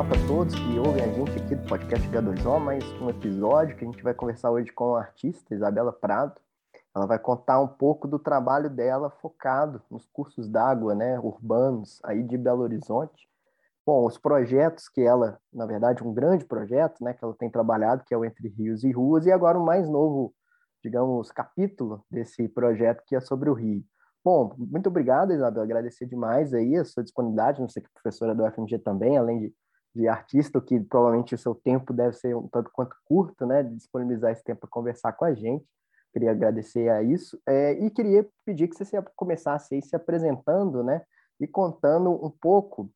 Olá para todos que ouvem a gente aqui do podcast H2O, mais um episódio que a gente vai conversar hoje com a artista Isabela Prado. Ela vai contar um pouco do trabalho dela focado nos cursos d'água, né, urbanos aí de Belo Horizonte. Bom, os projetos que ela, na verdade, um grande projeto, né, que ela tem trabalhado, que é o Entre Rios e Ruas, e agora o mais novo, digamos, capítulo desse projeto que é sobre o Rio. Bom, muito obrigado, Isabel. Agradecer demais aí a sua disponibilidade. Não sei que professora do FMG também, além de, de artista, que provavelmente o seu tempo deve ser um tanto quanto curto, né? Disponibilizar esse tempo para conversar com a gente. Queria agradecer a isso. É, e queria pedir que você começasse aí se apresentando, né? E contando um pouco,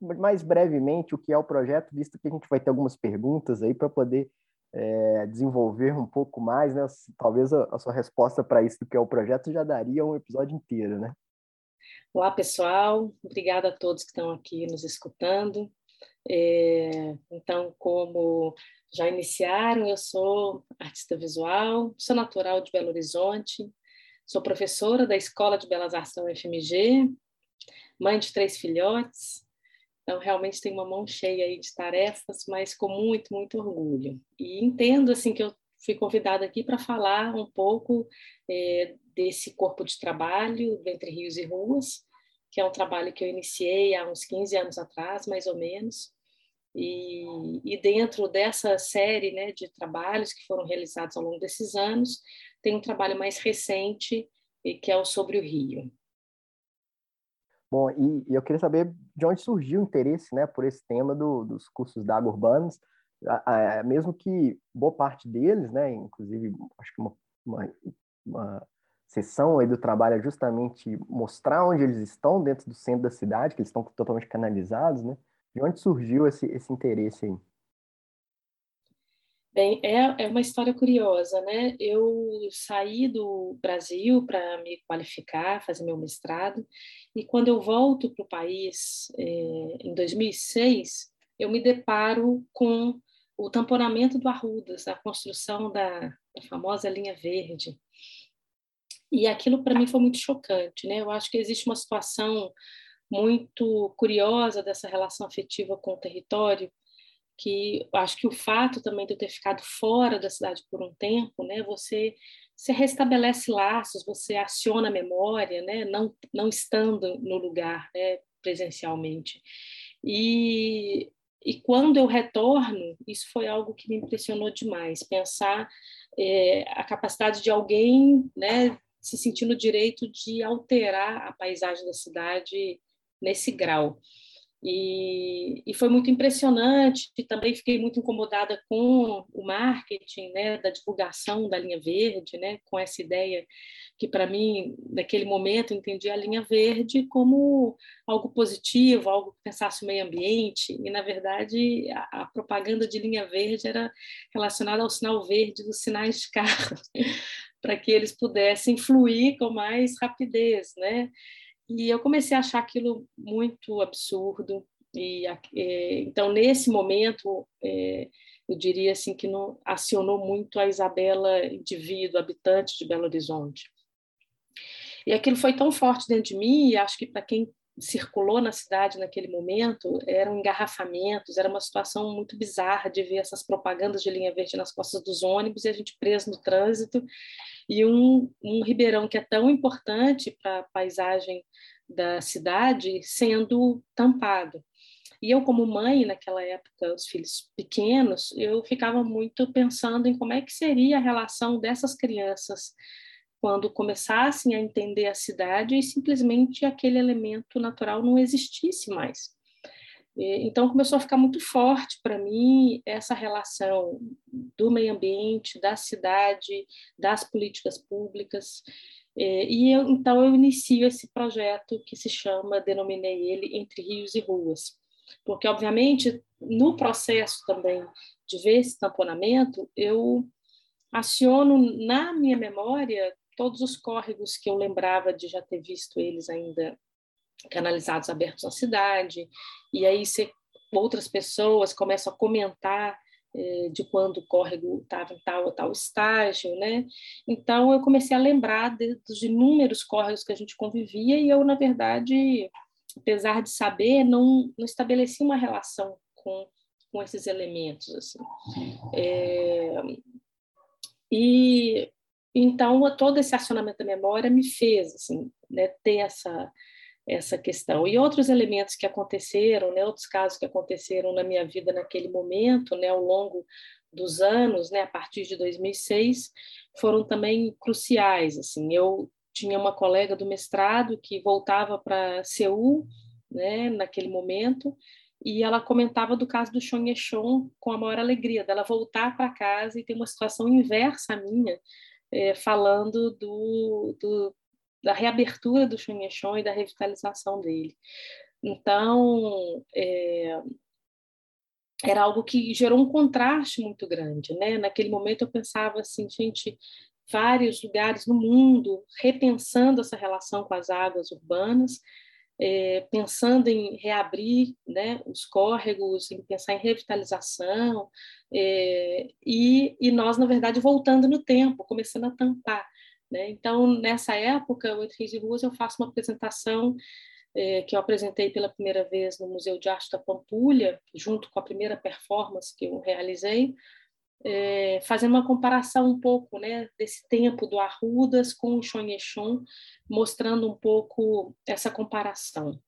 mais brevemente, o que é o projeto, visto que a gente vai ter algumas perguntas aí para poder é, desenvolver um pouco mais, né? Talvez a, a sua resposta para isso do que é o projeto já daria um episódio inteiro, né? Olá, pessoal. Obrigada a todos que estão aqui nos escutando. É, então, como já iniciaram, eu sou artista visual, sou natural de Belo Horizonte, sou professora da Escola de Belas Artes da UFMG, mãe de três filhotes, então, realmente tem uma mão cheia aí de tarefas, mas com muito, muito orgulho. E entendo assim que eu fui convidada aqui para falar um pouco é, desse corpo de trabalho Entre Rios e Ruas, que é um trabalho que eu iniciei há uns 15 anos atrás, mais ou menos. E, e dentro dessa série né, de trabalhos que foram realizados ao longo desses anos, tem um trabalho mais recente, que é o Sobre o Rio. Bom, e, e, eu queria saber de onde surgiu o interesse né, por esse tema do, dos cursos d'água urbanos, a, a, mesmo que boa parte deles, né, inclusive acho que uma, uma, uma sessão aí do trabalho é justamente mostrar onde eles estão dentro do centro da cidade, que eles estão totalmente canalizados, né? De onde surgiu esse, esse interesse aí? Bem, é, é uma história curiosa, né? Eu saí do Brasil para me qualificar, fazer meu mestrado, e quando eu volto para o país, é, em 2006, eu me deparo com o tamponamento do Arrudas, a construção da, da famosa linha verde. E aquilo para mim foi muito chocante, né? Eu acho que existe uma situação muito curiosa dessa relação afetiva com o território, que acho que o fato também de eu ter ficado fora da cidade por um tempo, né, você você restabelece laços, você aciona a memória, né, não não estando no lugar, né, presencialmente. E e quando eu retorno, isso foi algo que me impressionou demais, pensar é, a capacidade de alguém, né, se sentir no direito de alterar a paisagem da cidade nesse grau. E, e, foi muito impressionante. Também fiquei muito incomodada com o marketing, né, da divulgação da linha verde, né, com essa ideia que para mim naquele momento entendi a linha verde como algo positivo, algo que pensasse o meio ambiente. E na verdade a, a propaganda de linha verde era relacionada ao sinal verde dos sinais de carro, para que eles pudessem fluir com mais rapidez, né? E eu comecei a achar aquilo muito absurdo. E é, então nesse momento é, eu diria assim que não acionou muito a Isabela indivíduo habitante de Belo Horizonte. E aquilo foi tão forte dentro de mim, e acho que para quem circulou na cidade naquele momento eram engarrafamentos, era uma situação muito bizarra de ver essas propagandas de linha verde nas costas dos ônibus e a gente preso no trânsito e um, um ribeirão que é tão importante para a paisagem da cidade sendo tampado. E eu, como mãe, naquela época, os filhos pequenos, eu ficava muito pensando em como é que seria a relação dessas crianças quando começassem a entender a cidade e simplesmente aquele elemento natural não existisse mais. Então começou a ficar muito forte para mim essa relação do meio ambiente, da cidade, das políticas públicas. E eu, então eu inicio esse projeto que se chama, denominei ele Entre Rios e Ruas, porque obviamente no processo também de ver esse tamponamento, eu aciono na minha memória todos os córregos que eu lembrava de já ter visto eles ainda canalizados abertos na cidade, e aí você, outras pessoas começam a comentar eh, de quando o córrego estava em tal ou tal estágio, né? Então eu comecei a lembrar de, dos inúmeros córregos que a gente convivia e eu, na verdade, apesar de saber, não, não estabeleci uma relação com, com esses elementos. Assim. É, e então todo esse acionamento da memória me fez assim, né, ter essa essa questão e outros elementos que aconteceram, né, outros casos que aconteceram na minha vida naquele momento, né, ao longo dos anos, né, a partir de 2006, foram também cruciais. Assim, eu tinha uma colega do mestrado que voltava para Seul, né, naquele momento, e ela comentava do caso do Chon com a maior alegria, dela voltar para casa e ter uma situação inversa à minha, é, falando do, do, da reabertura do Chon e da revitalização dele. Então, é, era algo que gerou um contraste muito grande, né? Naquele momento eu pensava assim, gente, vários lugares no mundo repensando essa relação com as águas urbanas, é, pensando em reabrir né, os córregos, em pensar em revitalização, é, e, e nós, na verdade, voltando no tempo, começando a tampar. Né? Então, nessa época, o Entre e Ruas, eu faço uma apresentação é, que eu apresentei pela primeira vez no Museu de Arte da Pampulha, junto com a primeira performance que eu realizei, é, fazendo uma comparação um pouco né, desse tempo do Arrudas com o Chonhechon, mostrando um pouco essa comparação.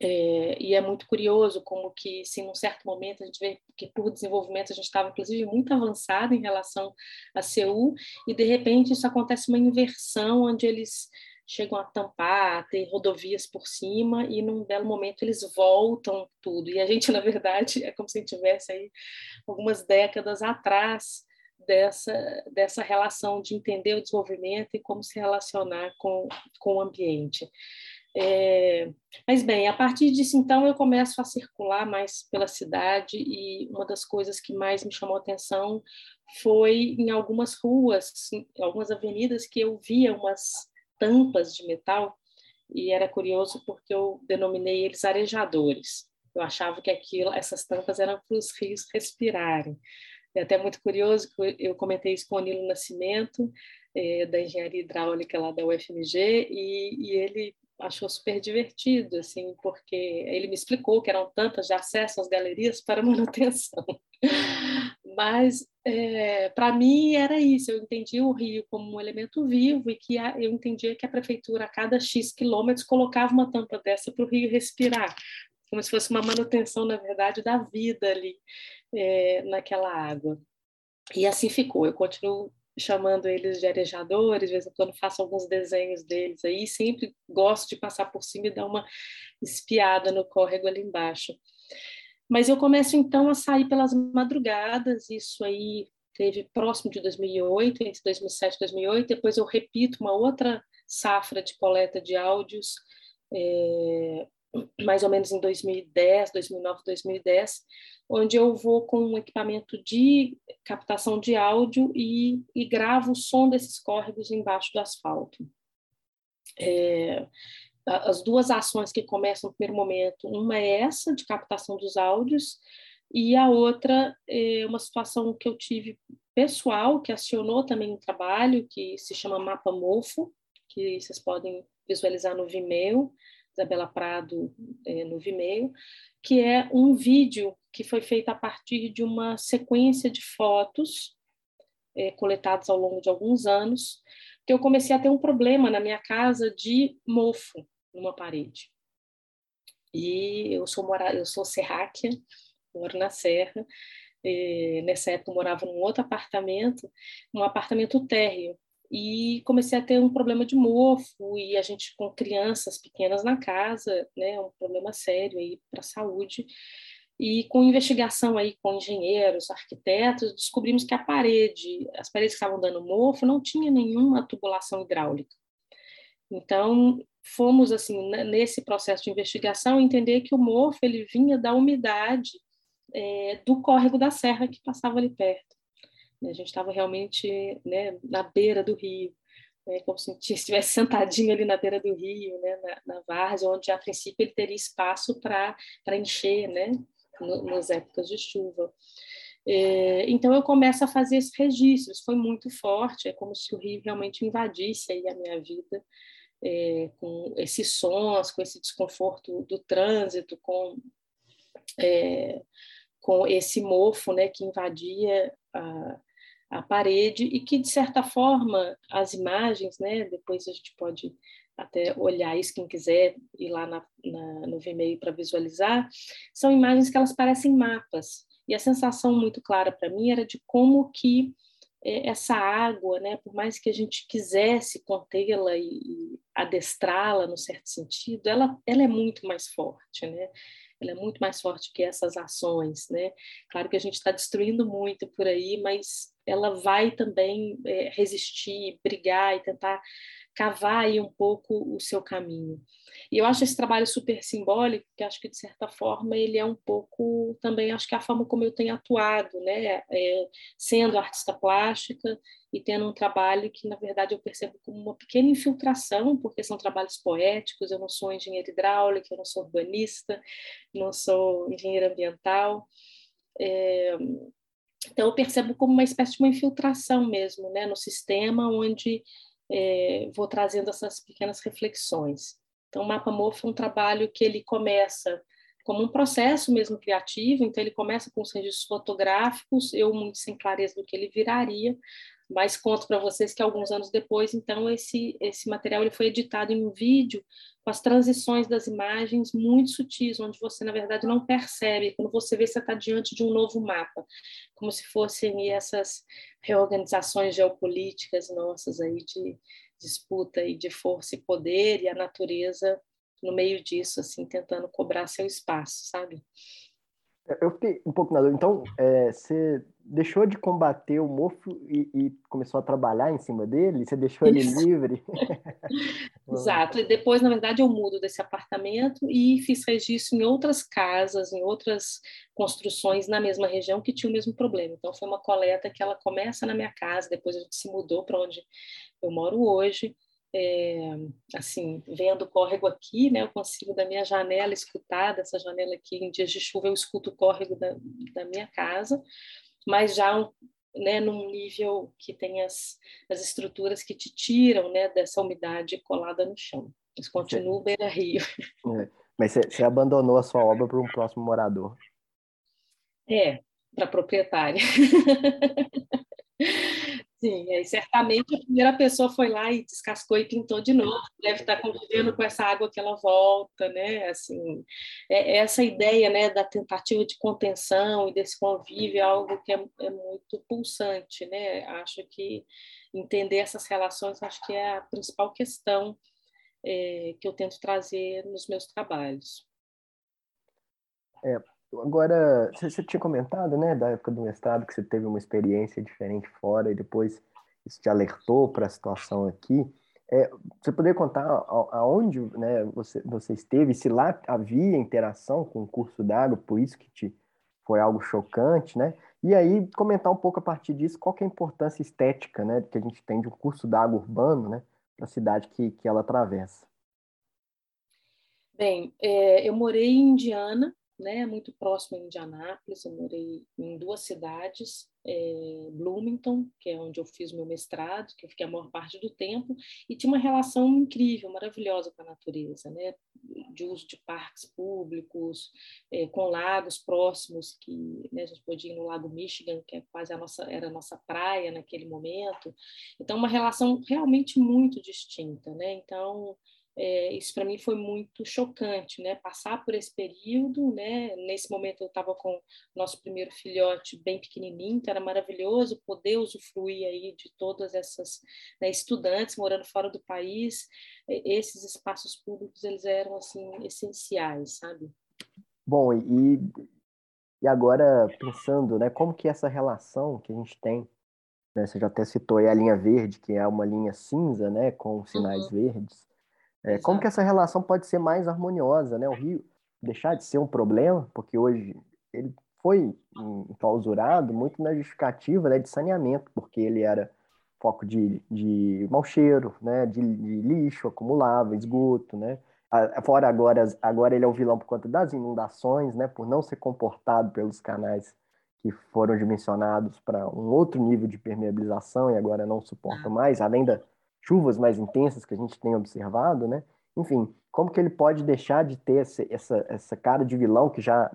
É, e é muito curioso como que, se num certo momento a gente vê que por desenvolvimento a gente estava inclusive muito avançado em relação a Seul e de repente isso acontece uma inversão onde eles chegam a tampar, a ter rodovias por cima e num belo momento eles voltam tudo. E a gente, na verdade, é como se a gente tivesse aí algumas décadas atrás dessa, dessa relação de entender o desenvolvimento e como se relacionar com, com o ambiente. É, mas bem, a partir disso então eu começo a circular mais pela cidade e uma das coisas que mais me chamou atenção foi em algumas ruas, em algumas avenidas que eu via umas tampas de metal e era curioso porque eu denominei eles arejadores. Eu achava que aquilo, essas tampas eram para os rios respirarem. É até muito curioso que eu comentei isso com o Nilo Nascimento, é, da engenharia hidráulica lá da UFMG, e, e ele achou super divertido, assim, porque ele me explicou que eram tampas de acesso às galerias para manutenção. Mas, é, para mim, era isso. Eu entendia o rio como um elemento vivo e que a, eu entendia que a prefeitura, a cada X quilômetros, colocava uma tampa dessa para o rio respirar, como se fosse uma manutenção, na verdade, da vida ali é, naquela água. E assim ficou. Eu continuo chamando eles de arejadores, de vez em quando faço alguns desenhos deles aí, sempre gosto de passar por cima e dar uma espiada no córrego ali embaixo. Mas eu começo então a sair pelas madrugadas, isso aí teve próximo de 2008, entre 2007 e 2008, depois eu repito uma outra safra de coleta de áudios, é, mais ou menos em 2010, 2009, 2010, onde eu vou com um equipamento de captação de áudio e, e gravo o som desses córregos embaixo do asfalto. É, as duas ações que começam no primeiro momento, uma é essa de captação dos áudios e a outra é uma situação que eu tive pessoal que acionou também um trabalho que se chama Mapa Mofo, que vocês podem visualizar no Vimeo, Isabela Prado é, no Vimeo, que é um vídeo que foi feito a partir de uma sequência de fotos é, coletadas ao longo de alguns anos, que eu comecei a ter um problema na minha casa de mofo numa parede. E eu sou mora eu sou serráquea, moro na Serra. E nessa época eu morava num outro apartamento, um apartamento térreo. E comecei a ter um problema de mofo e a gente com crianças pequenas na casa, né, um problema sério aí para a saúde. E com investigação aí com engenheiros, arquitetos, descobrimos que a parede, as paredes que estavam dando mofo, não tinha nenhuma tubulação hidráulica. Então, fomos assim nesse processo de investigação entender que o mofo ele vinha da umidade é, do córrego da serra que passava ali perto. A gente estava realmente né, na beira do rio, né, como se estivesse sentadinho ali na beira do rio, né, na, na várzea, onde a princípio ele teria espaço para encher, né, no, nas épocas de chuva. É, então eu começo a fazer esses registros, foi muito forte, é como se o rio realmente invadisse aí a minha vida, é, com esses sons, com esse desconforto do trânsito, com é, com esse mofo né, que invadia a, a parede e que, de certa forma, as imagens, né, depois a gente pode até olhar isso, quem quiser ir lá na, na, no Vimeo para visualizar, são imagens que elas parecem mapas. E a sensação muito clara para mim era de como que é, essa água, né, por mais que a gente quisesse contê-la e, e adestrá-la no certo sentido, ela, ela é muito mais forte, né? Ela é muito mais forte que essas ações, né? Claro que a gente está destruindo muito por aí, mas ela vai também é, resistir, brigar e tentar cavar aí um pouco o seu caminho. E eu acho esse trabalho super simbólico, que acho que de certa forma ele é um pouco também acho que a forma como eu tenho atuado, né, é, sendo artista plástica e tendo um trabalho que na verdade eu percebo como uma pequena infiltração, porque são trabalhos poéticos. Eu não sou engenheiro hidráulico, eu não sou urbanista, não sou engenheiro ambiental. É, então eu percebo como uma espécie de uma infiltração mesmo, né, no sistema onde é, vou trazendo essas pequenas reflexões. Então, o Mapa Morfo é um trabalho que ele começa como um processo mesmo criativo, então ele começa com os registros fotográficos, eu muito sem clareza do que ele viraria, mas conto para vocês que alguns anos depois, então, esse, esse material ele foi editado em um vídeo com as transições das imagens muito sutis, onde você, na verdade, não percebe. Quando você vê, você está diante de um novo mapa, como se fossem essas reorganizações geopolíticas nossas aí de disputa e de força e poder, e a natureza no meio disso, assim, tentando cobrar seu espaço, sabe? Eu fiquei um pouco na dúvida. Então, é, você deixou de combater o mofo e, e, começou a trabalhar em cima dele? Você deixou ele Isso. livre? Exato. E depois, na verdade, eu mudo desse apartamento e fiz registro em outras casas, em outras construções na mesma região que tinham o mesmo problema. Então, foi uma coleta que ela começa na minha casa, depois a gente se mudou para onde eu moro hoje é, assim, vendo o córrego aqui, né, eu consigo da minha janela escutar, dessa janela aqui, em dias de chuva eu escuto o córrego da, da minha casa, mas já né, num nível que tem as, as estruturas que te tiram né, dessa umidade colada no chão. Mas continua beira-rio. É. Mas você, você abandonou a sua obra para um próximo morador. É, para proprietária. Sim, aí certamente a primeira pessoa foi lá e descascou e pintou de novo. Deve estar convivendo com essa água que ela volta, né? Assim, é, é essa ideia, né, da tentativa de contenção e desse convívio é algo que é, é muito pulsante, né? Acho que entender essas relações acho que é a principal questão é, que eu tento trazer nos meus trabalhos. É, Agora, você tinha comentado, né, da época do mestrado, que você teve uma experiência diferente fora e depois isso te alertou para a situação aqui. É, você poderia contar aonde né, você, você esteve, se lá havia interação com o curso d'água, por isso que te foi algo chocante, né? E aí comentar um pouco a partir disso qual é a importância estética, né, que a gente tem de um curso d'água urbano, né, para a cidade que, que ela atravessa. Bem, é, eu morei em Indiana né, muito próximo a Indianápolis. Eu morei em duas cidades, é, Bloomington, que é onde eu fiz meu mestrado, que eu fiquei a maior parte do tempo, e tinha uma relação incrível, maravilhosa com a natureza, né, de uso de parques públicos, é, com lagos próximos, que né, a gente podia ir no Lago Michigan, que é quase a nossa, era a nossa praia naquele momento. Então, uma relação realmente muito distinta. Né? Então, é, isso para mim foi muito chocante, né? Passar por esse período, né? Nesse momento eu estava com nosso primeiro filhote bem pequenininho, então era maravilhoso poder usufruir aí de todas essas né, estudantes morando fora do país. Esses espaços públicos eles eram assim essenciais, sabe? Bom, e, e agora pensando, né? Como que essa relação que a gente tem né, você já até citou a linha verde, que é uma linha cinza, né, com sinais uhum. verdes. É, como que essa relação pode ser mais harmoniosa, né? O Rio deixar de ser um problema, porque hoje ele foi enclausurado muito na justificativa né, de saneamento, porque ele era foco de, de mau cheiro, né, de, de lixo acumulável, esgoto, né? Fora agora, agora ele é o vilão por conta das inundações, né, por não ser comportado pelos canais que foram dimensionados para um outro nível de permeabilização e agora não suportam mais, além da, chuvas mais intensas que a gente tem observado, né? Enfim, como que ele pode deixar de ter essa, essa, essa cara de vilão que já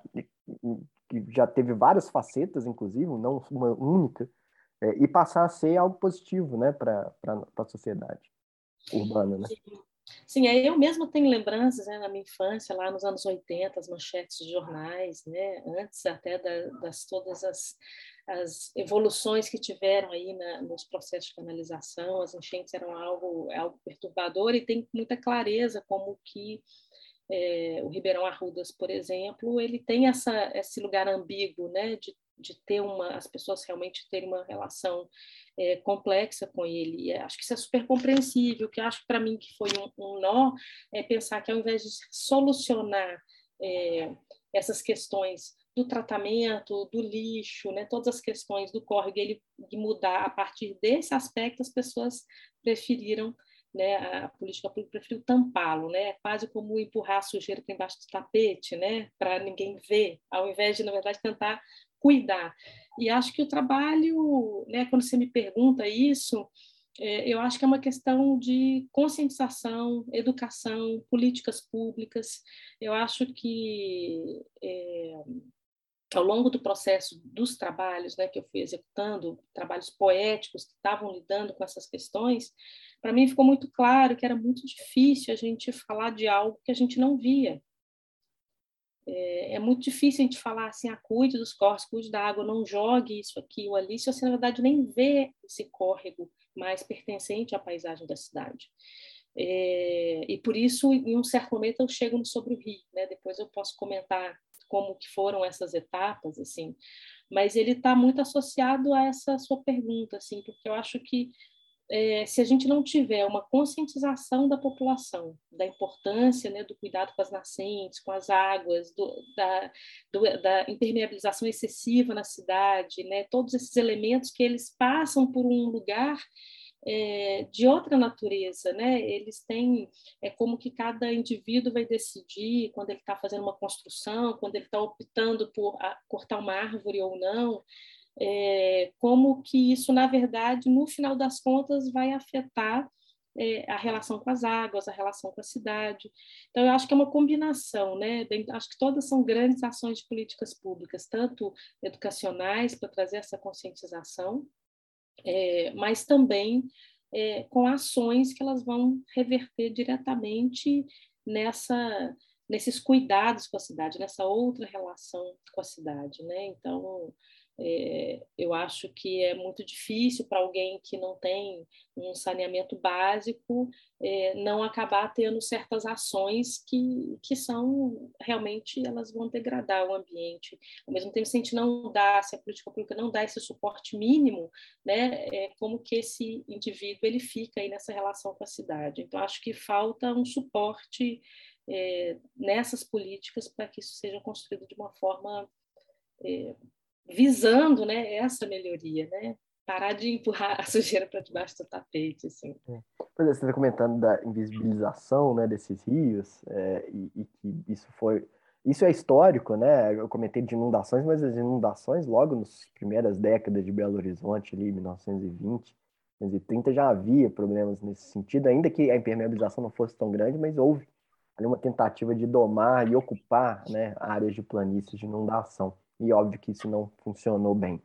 que já teve várias facetas, inclusive, não uma única, é, e passar a ser algo positivo né, para a sociedade urbana. Né? Sim. Sim, eu mesmo tenho lembranças né, na minha infância, lá nos anos 80, as manchetes de jornais, né, antes até da, das todas as, as evoluções que tiveram aí na, nos processos de canalização, as enchentes eram algo, algo perturbador e tem muita clareza como que é, o Ribeirão Arrudas, por exemplo, ele tem essa, esse lugar ambíguo, né, de, de ter uma, as pessoas realmente terem uma relação é, complexa com ele. E acho que isso é super compreensível. Que acho para mim que foi um, um, nó é pensar que ao invés de solucionar é, essas questões do tratamento, do lixo, né, todas as questões do córrego, ele de mudar a partir desse aspecto, as pessoas preferiram né, a política pública preferiu tampá-lo, né, quase como empurrar a sujeira para embaixo do tapete, né, para ninguém ver, ao invés de, na verdade, tentar cuidar. E acho que o trabalho, né, quando você me pergunta isso, é, eu acho que é uma questão de conscientização, educação, políticas públicas. Eu acho que é, ao longo do processo dos trabalhos né, que eu fui executando, trabalhos poéticos que estavam lidando com essas questões, para mim ficou muito claro que era muito difícil a gente falar de algo que a gente não via. É, é muito difícil a gente falar assim, ah, cuide dos córregos, cuide da água, não jogue isso aqui ou ali, se você, na verdade, nem vê esse córrego mais pertencente à paisagem da cidade. É, e por isso, em um certo momento, eu chego no sobre o rio, né? depois eu posso comentar como que foram essas etapas, assim, mas ele está muito associado a essa sua pergunta, assim, porque eu acho que é, se a gente não tiver uma conscientização da população da importância né, do cuidado com as nascentes, com as águas, do, da, do, da, impermeabilização excessiva na cidade, né, todos esses elementos que eles passam por um lugar é, de outra natureza, né? Eles têm é como que cada indivíduo vai decidir quando ele está fazendo uma construção, quando ele está optando por a, cortar uma árvore ou não, é, como que isso na verdade no final das contas vai afetar é, a relação com as águas, a relação com a cidade. Então, eu acho que é uma combinação, né? Acho que todas são grandes ações de políticas públicas, tanto educacionais, para trazer essa conscientização, é, mas também é, com ações que elas vão reverter diretamente nessa nesses cuidados com a cidade, nessa outra relação com a cidade, né? Então, é, eu acho que é muito difícil para alguém que não tem um saneamento básico é, não acabar tendo certas ações que, que são realmente elas vão degradar o ambiente. Ao mesmo tempo, se a gente não dá, se a política pública não dá esse suporte mínimo, né, é como que esse indivíduo ele fica aí nessa relação com a cidade. Então, acho que falta um suporte é, nessas políticas para que isso seja construído de uma forma é, visando né, essa melhoria, né? Parar de empurrar a sujeira para debaixo do tapete, assim. É. Pois é, você está comentando da invisibilização né, desses rios, é, e, que isso foi... Isso é histórico, né? Eu comentei de inundações, mas as inundações logo nas primeiras décadas de Belo Horizonte, ali, 1920, 1930, já havia problemas nesse sentido, ainda que a impermeabilização não fosse tão grande, mas houve ali uma tentativa de domar e ocupar né, áreas de planícies de inundação e óbvio que isso não funcionou bem.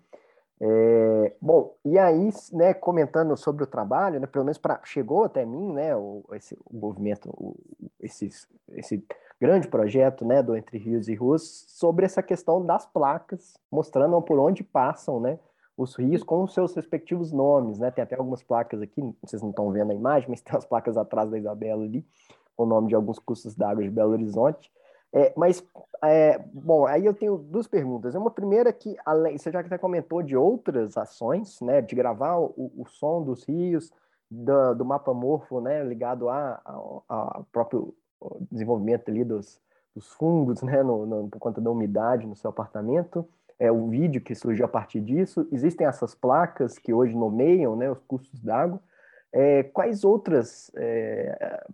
É, bom, e aí, né, comentando sobre o trabalho, né, pelo menos pra, chegou até mim, né, o, esse, o movimento, o, esse, esse grande projeto, né, do Entre Rios e Ruas, sobre essa questão das placas, mostrando por onde passam, né, os rios com os seus respectivos nomes, né, tem até algumas placas aqui, vocês não estão vendo a imagem, mas tem as placas atrás da Isabela ali, com o nome de alguns cursos d'água de Belo Horizonte, é, mas, é, bom, aí eu tenho duas perguntas. Uma primeira que, além, você já até comentou de outras ações, né, de gravar o, o som dos rios, do, do mapa morfo, né, ligado ao próprio desenvolvimento ali dos, dos fungos, né, no, no, por conta da umidade no seu apartamento, é o vídeo que surgiu a partir disso. Existem essas placas que hoje nomeiam, né, os cursos d'água. É, quais outras é,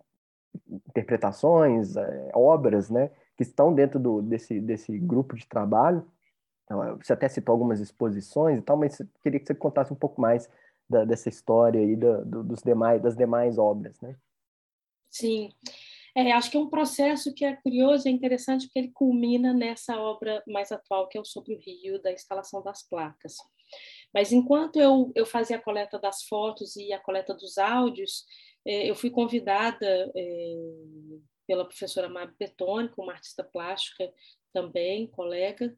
interpretações, é, obras, né, que estão dentro do, desse, desse grupo de trabalho. Então, você até citou algumas exposições e tal, mas queria que você contasse um pouco mais da, dessa história aí da, do, dos demais, das demais obras, né? Sim. É, acho que é um processo que é curioso e é interessante porque ele culmina nessa obra mais atual, que é o Sobre o Rio, da instalação das placas. Mas enquanto eu, eu fazia a coleta das fotos e a coleta dos áudios, é, eu fui convidada é, pela professora Mabi Betônico, uma artista plástica também, colega,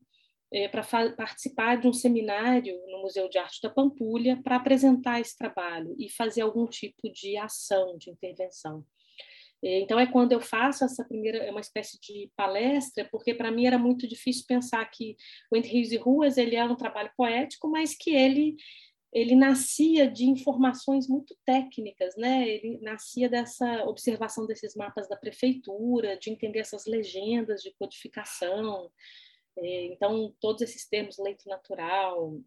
é, para participar de um seminário no Museu de Arte da Pampulha para apresentar esse trabalho e fazer algum tipo de ação, de intervenção. É, então é quando eu faço essa primeira, é uma espécie de palestra, porque para mim era muito difícil pensar que o Entre Rios e Ruas ele é um trabalho poético, mas que ele ele nascia de informações muito técnicas, né? Ele nascia dessa observação desses mapas da prefeitura, de entender essas legendas de codificação. É, então todos esses termos leito natural,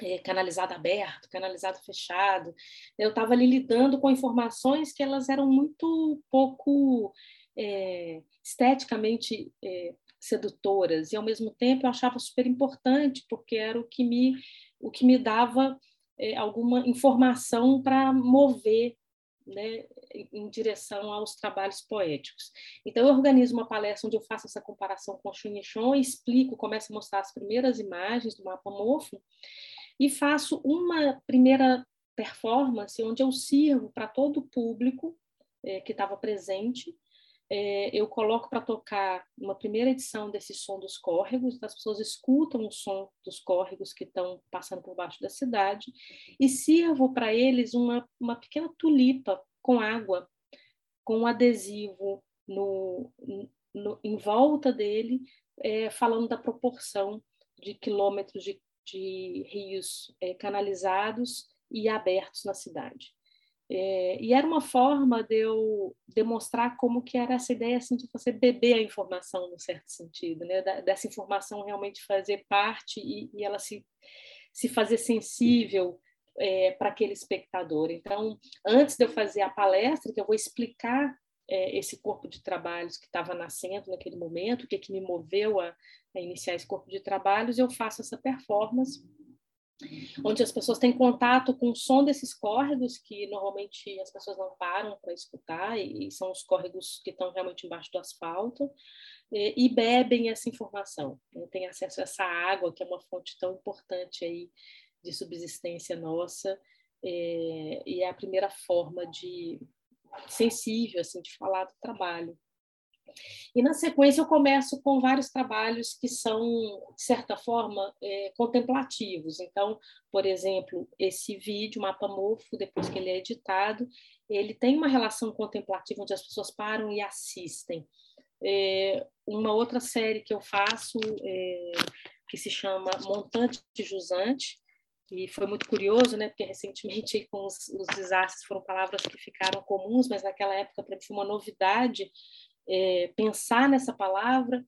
é, canalizado aberto, canalizado fechado. Eu estava ali lidando com informações que elas eram muito pouco é, esteticamente é, sedutoras e ao mesmo tempo eu achava super importante porque era o que me o que me dava é, alguma informação para mover né, em direção aos trabalhos poéticos. Então, eu organizo uma palestra onde eu faço essa comparação com o Chunichon, explico, começo a mostrar as primeiras imagens do mapa mofo, e faço uma primeira performance onde eu sirvo para todo o público é, que estava presente. É, eu coloco para tocar uma primeira edição desse som dos córregos, então as pessoas escutam o som dos córregos que estão passando por baixo da cidade, e sirvo para eles uma, uma pequena tulipa com água, com um adesivo no, no, em volta dele, é, falando da proporção de quilômetros de de rios é, canalizados e abertos na cidade. É, e era uma forma de eu demonstrar como que era essa ideia assim, de você beber a informação, no certo sentido, né? Da, dessa informação realmente fazer parte e, e ela se, se fazer sensível é, para aquele espectador. Então, antes de eu fazer a palestra, que eu vou explicar é, esse corpo de trabalhos que estava nascendo naquele momento, o que, que me moveu a, a iniciar esse corpo de trabalhos, eu faço essa performance onde as pessoas têm contato com o som desses córregos que normalmente as pessoas não param para escutar e, são os córregos que estão realmente embaixo do asfalto e, bebem essa informação, né? têm acesso a essa água que é uma fonte tão importante aí de subsistência nossa é, e é a primeira forma de sensível assim de falar do trabalho. E na sequência eu começo com vários trabalhos que são de certa forma é, contemplativos. Então, por exemplo, esse vídeo Mapa Mofo, depois que ele é editado, ele tem uma relação contemplativa onde as pessoas param e assistem. É, uma outra série que eu faço é, que se chama Montante Jusante, e foi muito curioso, né? Porque recentemente com os, os desastres foram palavras que ficaram comuns, mas naquela época para mim foi uma novidade é, pensar nessa palavra,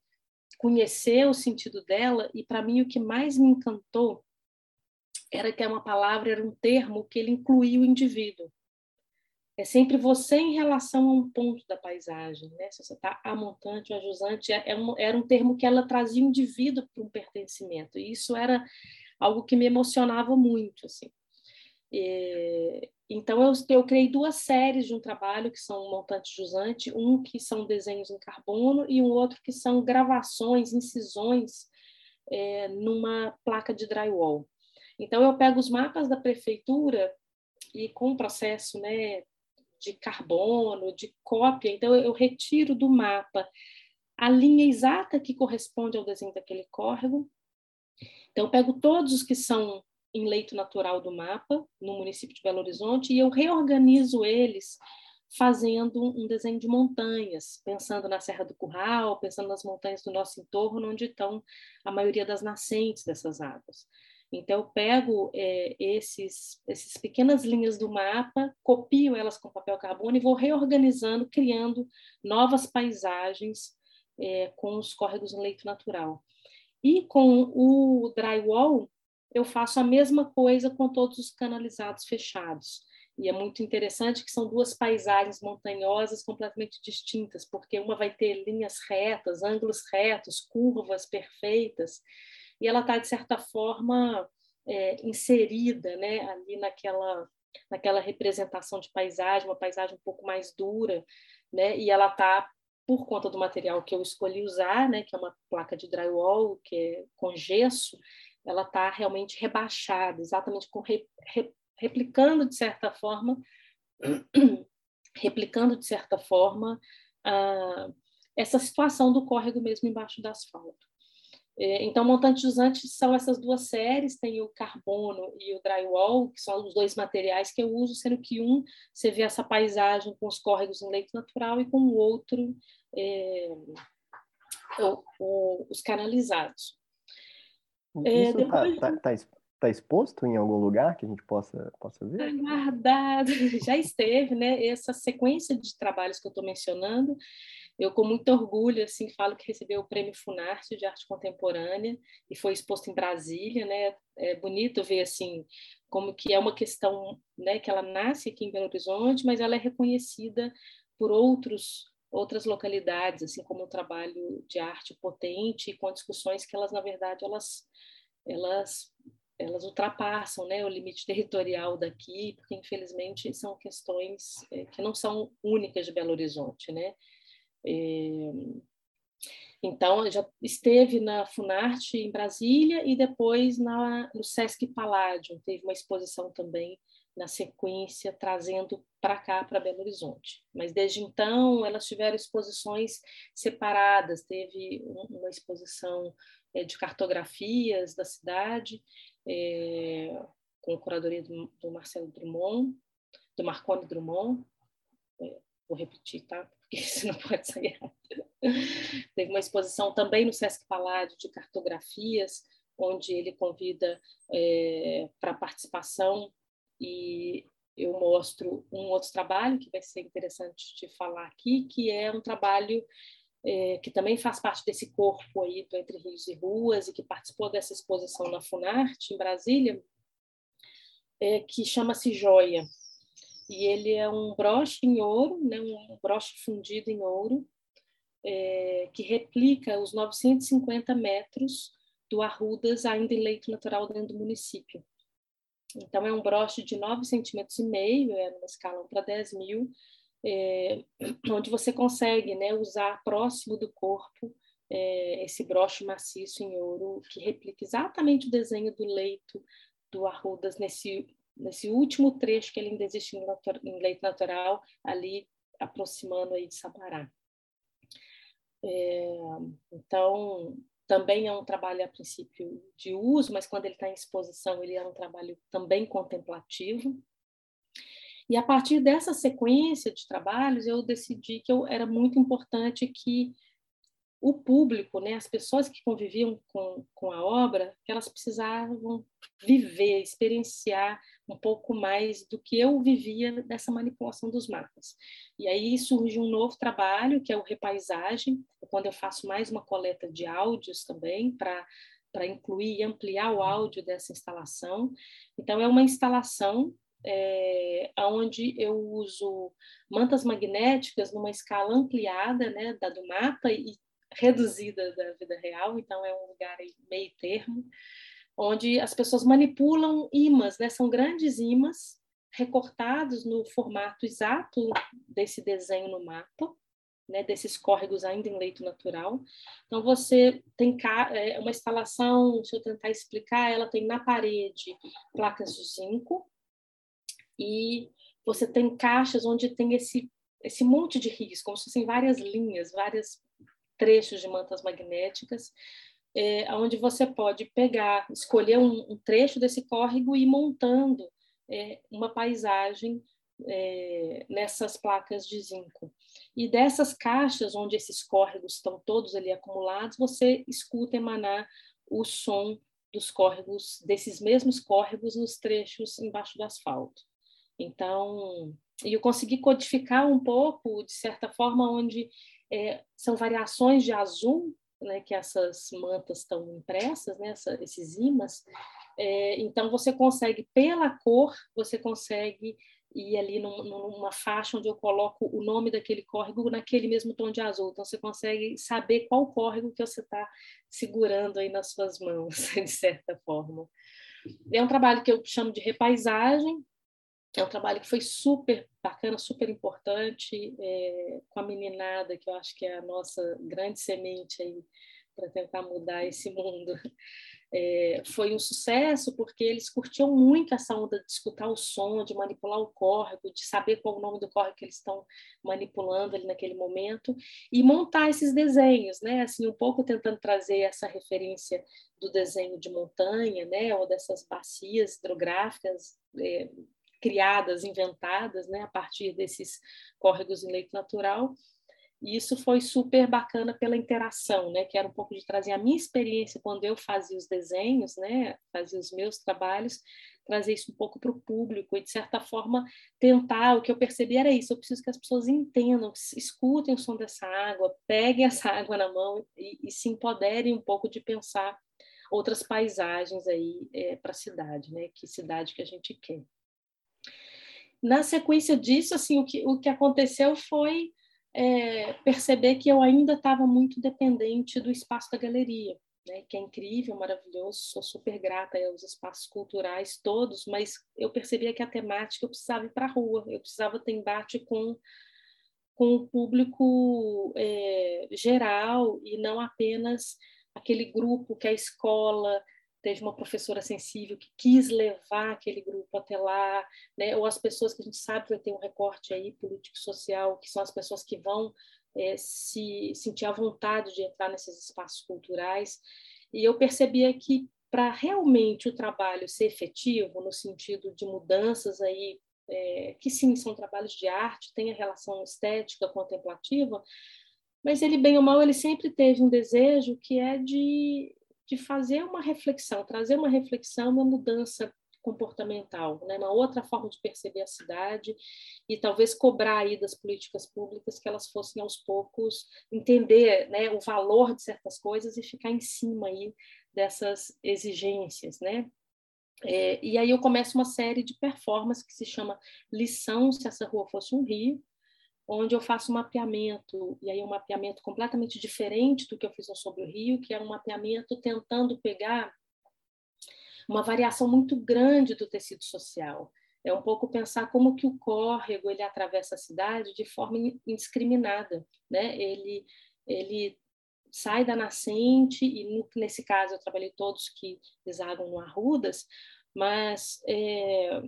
conhecer o sentido dela. E para mim o que mais me encantou era que é uma palavra era um termo que ele incluía o indivíduo. É sempre você em relação a um ponto da paisagem, né? Se você está amontante, ajusante, é, é um, era um termo que ela trazia o indivíduo para um pertencimento. E isso era algo que me emocionava muito, assim. E, então, eu, eu criei duas séries de um trabalho que são montante jusante, um que são desenhos em carbono e um outro que são gravações, incisões é, numa placa de drywall. Então, eu pego os mapas da prefeitura e com o processo né, de carbono, de cópia, então eu retiro do mapa a linha exata que corresponde ao desenho daquele córrego então, eu pego todos os que são em leito natural do mapa, no município de Belo Horizonte, e eu reorganizo eles fazendo um desenho de montanhas, pensando na Serra do Curral, pensando nas montanhas do nosso entorno, onde estão a maioria das nascentes dessas águas. Então, eu pego é, esses, essas pequenas linhas do mapa, copio elas com papel carbono e vou reorganizando, criando novas paisagens é, com os córregos no leito natural. E com o drywall, eu faço a mesma coisa com todos os canalizados fechados. E é muito interessante que são duas paisagens montanhosas completamente distintas, porque uma vai ter linhas retas, ângulos retos, curvas perfeitas, e ela está, de certa forma, é, inserida né, ali naquela, naquela representação de paisagem, uma paisagem um pouco mais dura, né? E ela está por conta do material que eu escolhi usar, né, que é uma placa de drywall, que é com gesso, ela está realmente rebaixada, exatamente com, re, re, replicando de certa forma, replicando de certa forma uh, essa situação do córrego mesmo embaixo do asfalto. É, então, montantes usantes são essas duas séries, tem o carbono e o drywall, que são os dois materiais que eu uso, sendo que um você vê essa paisagem com os córregos em leito natural e com o outro é, o, o, os canalizados. É, Isso está tá, tá, tá, exposto em algum lugar que a gente possa, possa ver? Tá guardado, já esteve, né? Essa sequência de trabalhos que eu estou mencionando, eu, com muito orgulho, assim, falo que recebeu o Prêmio Funarte de Arte Contemporânea e foi exposto em Brasília, né? É bonito ver, assim, como que é uma questão, né, que ela nasce aqui em Belo Horizonte, mas ela é reconhecida por outros outras localidades, assim como um trabalho de arte potente com discussões que elas, na verdade, elas elas elas ultrapassam né, o limite territorial daqui, porque infelizmente são questões é, que não são únicas de Belo Horizonte, né? É, então, já esteve na Funarte em Brasília e depois na, no Sesc Paládio, teve uma exposição também na sequência, trazendo para cá, para Belo Horizonte. Mas desde então, elas tiveram exposições separadas, teve uma exposição é, de cartografias da cidade, é, com a curadoria do, do, Marcelo Drummond, do Marconi Drummond, é, vou repetir, tá? porque isso não pode sair. Teve uma exposição também no Sesc Paládio de cartografias, onde ele convida é, para participação e eu mostro um outro trabalho que vai ser interessante de falar aqui, que é um trabalho é, que também faz parte desse corpo aí do Entre Rios e Ruas e que participou dessa exposição na Funarte, em Brasília, é, que chama-se Joia e ele é um broche em ouro, né, um broche fundido em ouro, é, que replica os 950 metros do Arrudas, ainda em leito natural dentro do município. Então, é um broche de 9 centímetros e meio, é numa escala 1 para 10 mil, é, onde você consegue né, usar próximo do corpo é, esse broche maciço em ouro, que replica exatamente o desenho do leito do Arrudas nesse nesse último trecho que ele ainda existe em, em leito natural, ali aproximando aí de Sabará. É, então, também é um trabalho a princípio de uso, mas quando ele está em exposição, ele é um trabalho também contemplativo. E a partir dessa sequência de trabalhos, eu decidi que eu, era muito importante que o público, né, as pessoas que conviviam com, com a obra, elas precisavam viver, experienciar um pouco mais do que eu vivia dessa manipulação dos mapas. E aí surge um novo trabalho, que é o repaisagem, quando eu faço mais uma coleta de áudios também, para para incluir e ampliar o áudio dessa instalação. Então, é uma instalação é, onde eu uso mantas magnéticas numa escala ampliada né, da do mapa e reduzida da vida real, então é um lugar meio termo, onde as pessoas manipulam imãs, né? São grandes imãs recortados no formato exato desse desenho no mapa, né? Desses córregos ainda em leito natural. Então você tem é, uma instalação, se eu tentar explicar, ela tem na parede placas de zinco e você tem caixas onde tem esse esse monte de rios, como se fossem várias linhas, várias trechos de mantas magnéticas, é, onde você pode pegar, escolher um, um, trecho desse córrego e ir montando é, uma paisagem é, nessas placas de zinco. E dessas caixas, onde esses córregos estão todos ali acumulados, você escuta emanar o som dos córregos, desses mesmos córregos nos trechos embaixo do asfalto. Então, eu consegui codificar um pouco, de certa forma, onde é, são variações de azul, né, que essas mantas estão impressas, né, essa, esses imãs. É, então, você consegue, pela cor, você consegue ir ali num, numa faixa onde eu coloco o nome daquele córrego naquele mesmo tom de azul. Então, você consegue saber qual córrego que você está segurando aí nas suas mãos, de certa forma. É um trabalho que eu chamo de repaisagem, é um trabalho que foi super bacana, super importante, é, com a meninada, que eu acho que é a nossa grande semente aí para tentar mudar esse mundo. É, foi um sucesso porque eles curtiam muito essa onda de escutar o som, de manipular o córrego, de saber qual o nome do córrego que eles estão manipulando ali naquele momento e montar esses desenhos, né? Assim, um pouco tentando trazer essa referência do desenho de montanha, né? Ou dessas bacias hidrográficas é, criadas, inventadas, né? A partir desses córregos em leito natural e isso foi super bacana pela interação, né? Que era um pouco de trazer a minha experiência quando eu fazia os desenhos, né? Fazia os meus trabalhos, trazer isso um pouco para o público e de certa forma tentar. O que eu percebi era isso. Eu preciso que as pessoas entendam, escutem o som dessa água, peguem essa água na mão e, e se empoderem um pouco de pensar outras paisagens aí é, para a cidade, né? Que cidade que a gente quer. Na sequência disso, assim, o que, o que aconteceu foi é, perceber que eu ainda estava muito dependente do espaço da galeria, né, que é incrível, maravilhoso, sou super grata aos espaços culturais todos, mas eu percebia que a temática eu precisava ir para a rua, eu precisava ter embate com, com o público é, geral e não apenas aquele grupo que a escola teve uma professora sensível que quis levar aquele grupo até lá, né? ou as pessoas que a gente sabe que vai ter um recorte aí político-social, que são as pessoas que vão é, se sentir à vontade de entrar nesses espaços culturais. E eu percebia que para realmente o trabalho ser efetivo, no sentido de mudanças aí, é, que sim, são trabalhos de arte, tem a relação estética, contemplativa, mas ele, bem ou mal, ele sempre teve um desejo que é de de fazer uma reflexão, trazer uma reflexão, uma mudança comportamental, né? uma outra forma de perceber a cidade e talvez cobrar aí das políticas públicas que elas fossem aos poucos entender né, o valor de certas coisas e ficar em cima aí dessas exigências, né? É, e aí eu começo uma série de performances que se chama Lição se essa rua fosse um rio, onde eu faço um mapeamento, e aí um mapeamento completamente diferente do que eu fiz no Sobre o Rio, que é um mapeamento tentando pegar uma variação muito grande do tecido social. É um pouco pensar como que o córrego ele atravessa a cidade de forma indiscriminada, né? Ele ele sai da nascente e nesse caso eu trabalhei todos que desagam no Arrudas, mas é,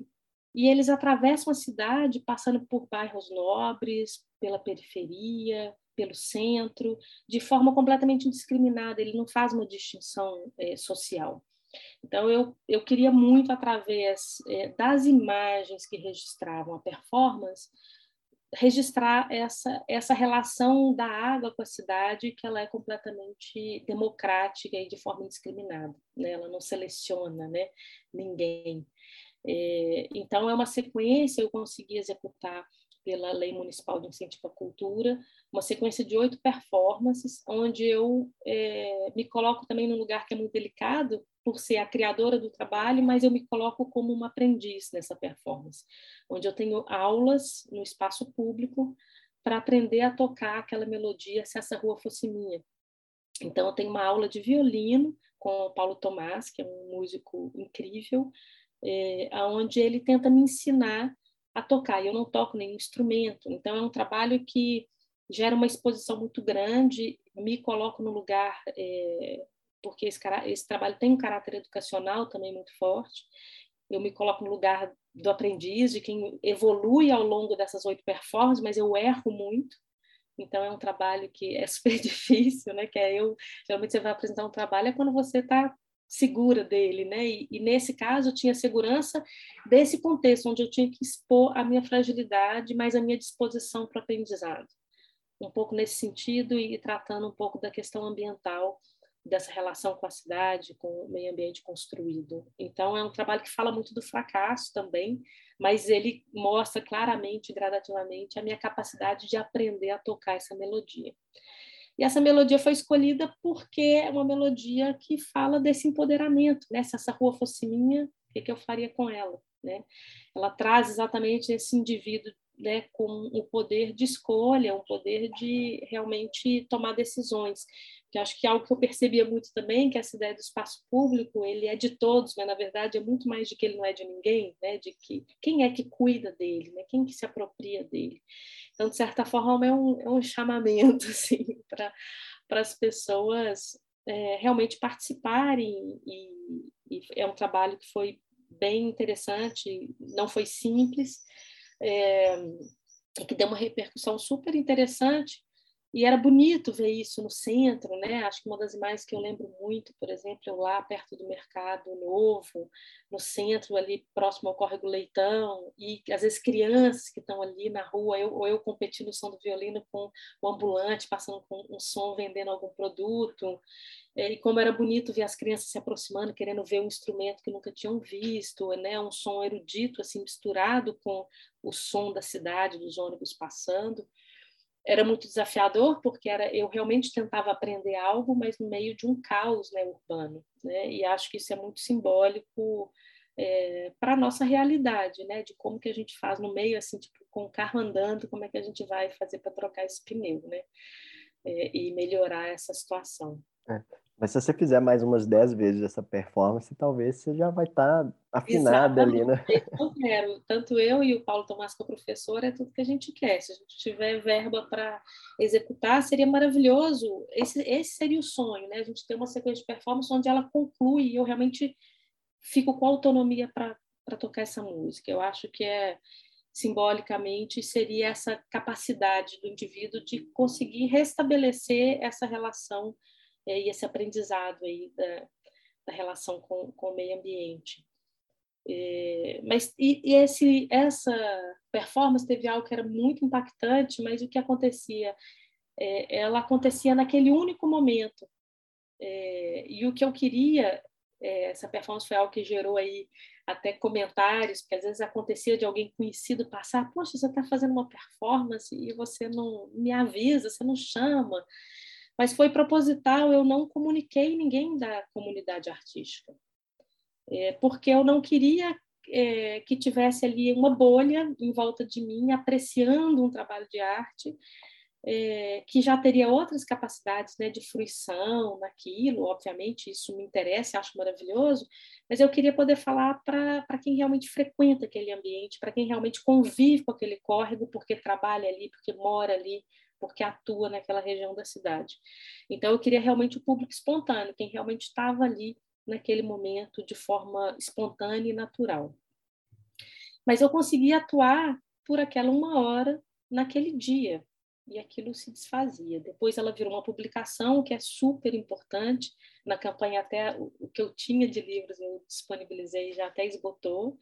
e eles atravessam a cidade passando por bairros nobres, pela periferia, pelo centro, de forma completamente indiscriminada, ele não faz uma distinção é, social. Então, eu, eu queria muito, através é, das imagens que registravam a performance, registrar essa, essa relação da água com a cidade, que ela é completamente democrática e de forma indiscriminada. Né? Ela não seleciona né, ninguém. É, então, é uma sequência, eu consegui executar pela Lei Municipal de Incentivo à Cultura, uma sequência de oito performances, onde eu é, me coloco também num lugar que é muito delicado, por ser a criadora do trabalho, mas eu me coloco como uma aprendiz nessa performance, onde eu tenho aulas no espaço público para aprender a tocar aquela melodia Se Essa Rua Fosse Minha. Então, eu tenho uma aula de violino com o Paulo Tomás, que é um músico incrível, é, onde ele tenta me ensinar a tocar. Eu não toco nenhum instrumento, então é um trabalho que gera uma exposição muito grande, me coloco no lugar, é, porque esse, esse trabalho tem um caráter educacional também muito forte, eu me coloco no lugar do aprendiz, de quem evolui ao longo dessas oito performances, mas eu erro muito, então é um trabalho que é super difícil, né? Que é eu geralmente você vai apresentar um trabalho é quando você está segura dele, né? E, e, nesse caso eu tinha segurança desse contexto onde eu tinha que expor a minha fragilidade, mas a minha disposição para o aprendizado, um pouco nesse sentido e tratando um pouco da questão ambiental dessa relação com a cidade, com o meio ambiente construído. Então é um trabalho que fala muito do fracasso também, mas ele mostra claramente, gradativamente, a minha capacidade de aprender a tocar essa melodia. E essa melodia foi escolhida porque é uma melodia que fala desse empoderamento, né? Se essa rua fosse minha, o que, que eu faria com ela, né? Ela traz exatamente esse indivíduo né, com o poder de escolha, o poder de realmente tomar decisões. Que acho que é algo que eu percebia muito também, que essa ideia do espaço público, ele é de todos, mas na verdade é muito mais de que ele não é de ninguém, né, de que quem é que cuida dele, né, quem que se apropria dele. Então, de certa forma, é um, é um chamamento assim, para as pessoas é, realmente participarem e, e é um trabalho que foi bem interessante, não foi simples, é, que deu uma repercussão super interessante, e era bonito ver isso no centro, né? Acho que uma das imagens que eu lembro muito, por exemplo, eu lá perto do Mercado Novo, no centro ali próximo ao Córrego Leitão, e às vezes crianças que estão ali na rua, eu, ou eu competindo no som do violino com o ambulante, passando com um som, vendendo algum produto, é, e como era bonito ver as crianças se aproximando, querendo ver um instrumento que nunca tinham visto, né? Um som erudito assim misturado com o som da cidade, dos ônibus passando era muito desafiador porque era eu realmente tentava aprender algo mas no meio de um caos né, urbano né? e acho que isso é muito simbólico é, para a nossa realidade né de como que a gente faz no meio assim tipo com o carro andando como é que a gente vai fazer para trocar esse pneu né é, e melhorar essa situação é. Mas se você fizer mais umas 10 vezes essa performance, talvez você já vai estar tá afinada ali, né? Eu quero. Tanto eu e o Paulo Tomás, que é o professor, é tudo que a gente quer. Se a gente tiver verba para executar, seria maravilhoso. Esse, esse seria o sonho, né? A gente ter uma sequência de performance onde ela conclui e eu realmente fico com autonomia para tocar essa música. Eu acho que é simbolicamente seria essa capacidade do indivíduo de conseguir restabelecer essa relação e esse aprendizado aí da, da relação com, com o meio ambiente. É, mas e, e, esse, essa performance teve algo que era muito impactante, mas o que acontecia? É, ela acontecia naquele único momento. É, e o que eu queria, é, essa performance foi algo que gerou aí até comentários, porque às vezes acontecia de alguém conhecido passar, poxa, você está fazendo uma performance e você não me avisa, você não chama mas foi proposital, eu não comuniquei ninguém da comunidade artística, é, porque eu não queria é, que tivesse ali uma bolha em volta de mim apreciando um trabalho de arte é, que já teria outras capacidades né, de fruição naquilo, obviamente isso me interessa, acho maravilhoso, mas eu queria poder falar para quem realmente frequenta aquele ambiente, para quem realmente convive com aquele córrego, porque trabalha ali, porque mora ali, porque atua naquela região da cidade. Então, eu queria realmente o público espontâneo, quem realmente estava ali naquele momento de forma espontânea e natural. Mas eu consegui atuar por aquela uma hora naquele dia, e aquilo se desfazia. Depois ela virou uma publicação que é super importante. Na campanha até o que eu tinha de livros eu disponibilizei já até esgotou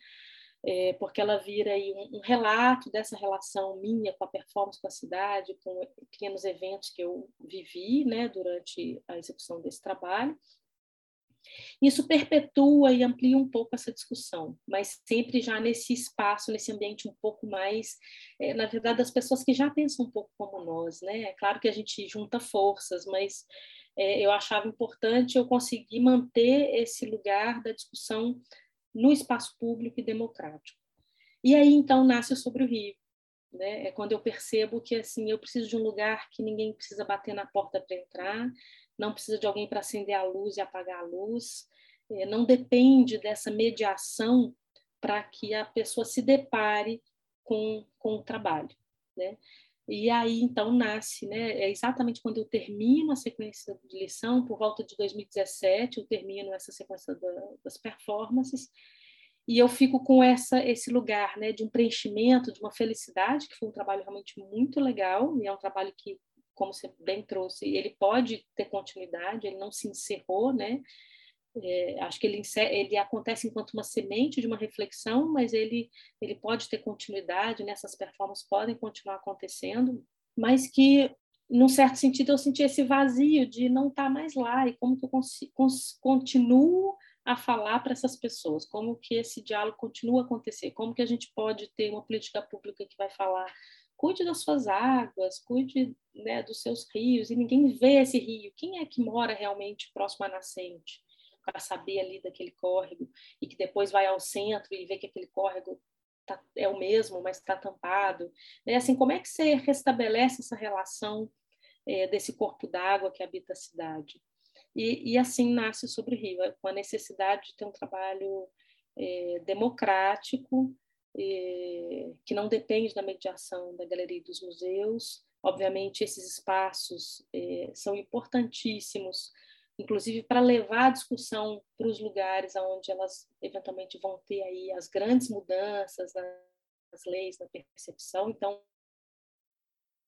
é, porque ela vira aí um, um, relato dessa relação minha com a performance com a cidade, com pequenos eventos que eu vivi né, durante a execução desse trabalho. Isso perpetua e amplia um pouco essa discussão, mas sempre já nesse espaço, nesse ambiente um pouco mais, é, na verdade, das pessoas que já pensam um pouco como nós, né? É claro que a gente junta forças, mas é, eu achava importante eu conseguir manter esse lugar da discussão no espaço público e democrático. E aí então nasce Sobre o Rio, né? É quando eu percebo que assim eu preciso de um lugar que ninguém precisa bater na porta para entrar, não precisa de alguém para acender a luz e apagar a luz, é, não depende dessa mediação para que a pessoa se depare com, com o trabalho, né? E aí, então, nasce, né? É exatamente quando eu termino a sequência de lição, por volta de 2017, eu termino essa sequência da, das performances, e eu fico com essa esse lugar, né, de um preenchimento, de uma felicidade, que foi um trabalho realmente muito legal, e é um trabalho que, como você bem trouxe, ele pode ter continuidade, ele não se encerrou, né? É, acho que ele, ele acontece enquanto uma semente de uma reflexão, mas ele, ele pode ter continuidade, né? performances podem continuar acontecendo, mas que, num certo sentido, eu senti esse vazio de não estar mais lá e como que eu continuo a falar para essas pessoas, como que esse diálogo continua a acontecer, como que a gente pode ter uma política pública que vai falar cuide das suas águas, cuide né, dos seus rios, e ninguém vê esse rio. Quem é que mora realmente próximo à nascente? Para saber ali daquele córrego e que depois vai ao centro e vê que aquele córrego tá, é o mesmo, mas está tampado. É assim, como é que você restabelece essa relação é, desse corpo d'água que habita a cidade? E, e, assim nasce sobre o Rio, com a necessidade de ter um trabalho é, democrático, é, que não depende da mediação da galeria e dos museus. Obviamente, esses espaços é, são importantíssimos inclusive para levar a discussão para os lugares onde elas eventualmente vão ter aí as grandes mudanças nas leis, na percepção. Então,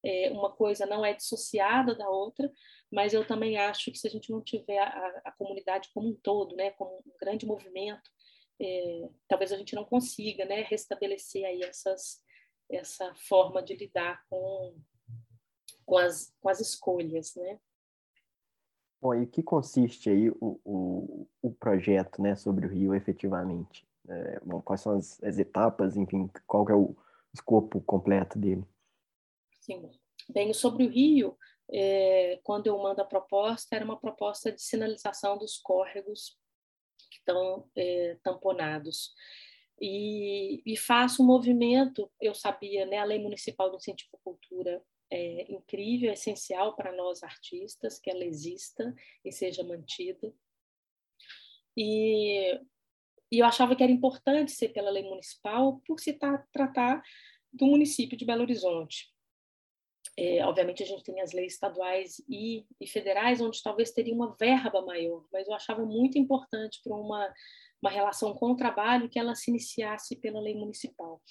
é, uma coisa não é dissociada da outra, mas eu também acho que se a gente não tiver a, a comunidade como um todo, né, como um grande movimento, é, talvez a gente não consiga, né, restabelecer aí essas essa forma de lidar com com as, com as escolhas, né? Bom, e que consiste aí o, o, o projeto né, sobre o Rio efetivamente? É, bom, quais são as, as, etapas, enfim, qual é o escopo completo dele? Sim, bem, sobre o Rio, é, quando eu mando a proposta, era uma proposta de sinalização dos córregos que estão é, tamponados. E, e, faço um movimento, eu sabia, né, a Lei Municipal do Incentivo à Cultura é, incrível, é essencial para nós artistas, que ela exista e seja mantida. E, e eu achava que era importante ser pela lei municipal por se tá, tratar do município de Belo Horizonte. É, obviamente a gente tem as leis estaduais e, e, federais onde talvez teria uma verba maior, mas eu achava muito importante para uma, uma relação com o trabalho que ela se iniciasse pela lei municipal.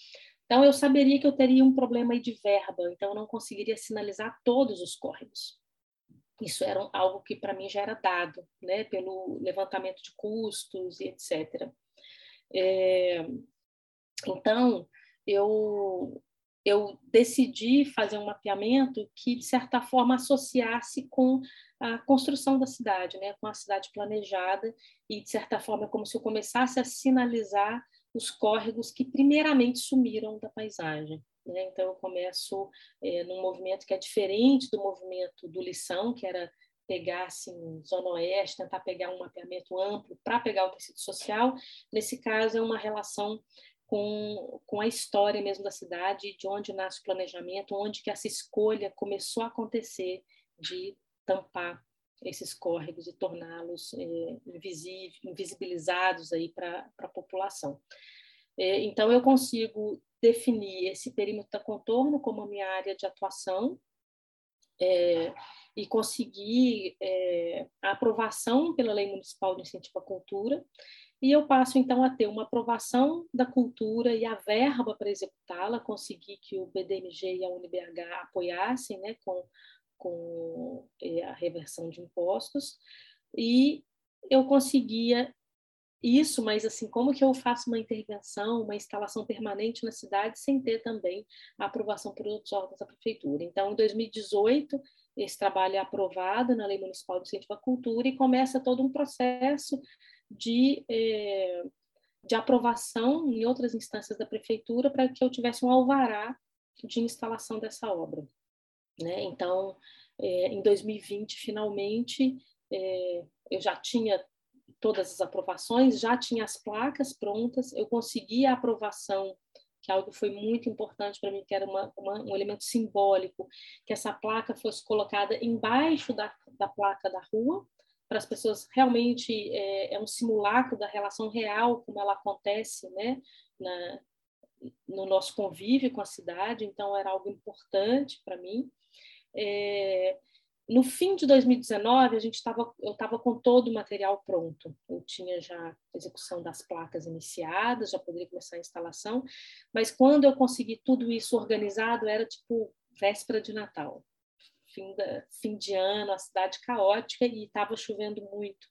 Então, eu saberia que eu teria um problema aí de verba, então eu não conseguiria sinalizar todos os córregos. Isso era algo que para mim já era dado, né, pelo levantamento de custos e etc. É, então, eu, eu decidi fazer um mapeamento que, de certa forma, associasse com a construção da cidade, né, com a cidade planejada, e, de certa forma, como se eu começasse a sinalizar os córregos que primeiramente sumiram da paisagem. Né? Então, eu começo é, num movimento que é diferente do movimento do Lição, que era pegar assim zona oeste, tentar pegar um mapeamento amplo para pegar o tecido social. Nesse caso é uma relação com, com a história mesmo da cidade, de onde nasce o planejamento, onde que essa escolha começou a acontecer de tampar esses córregos e torná-los é, invisibilizados aí para a população. É, então, eu consigo definir esse perímetro da contorno como a minha área de atuação é, e conseguir é, a aprovação pela Lei Municipal de Incentivo à Cultura, e eu passo então a ter uma aprovação da cultura e a verba para executá-la, conseguir que o BDMG e a UniBH apoiassem né, com com eh, a reversão de impostos e eu conseguia isso, mas assim, como que eu faço uma intervenção, uma instalação permanente na cidade sem ter também a aprovação por outros órgãos da prefeitura? Então, em 2018, esse trabalho é aprovado na Lei Municipal de Incentivo à Cultura e começa todo um processo de, eh, de aprovação em outras instâncias da prefeitura para que eu tivesse um alvará de instalação dessa obra. Né? Então, é, em 2020, finalmente, é, eu já tinha todas as aprovações, já tinha as placas prontas, eu consegui a aprovação, que é algo que foi muito importante para mim, que era uma, uma, um elemento simbólico, que essa placa fosse colocada embaixo da, da placa da rua, para as pessoas realmente é, é, um simulacro da relação real, como ela acontece né, na, no nosso convívio com a cidade, então era algo importante para mim. É, no fim de 2019, a gente estava, eu estava com todo o material pronto. Eu tinha já a execução das placas iniciadas, já poderia começar a instalação, mas quando eu consegui tudo isso organizado, era tipo véspera de Natal, fim, da, fim de ano, a cidade caótica e estava chovendo muito.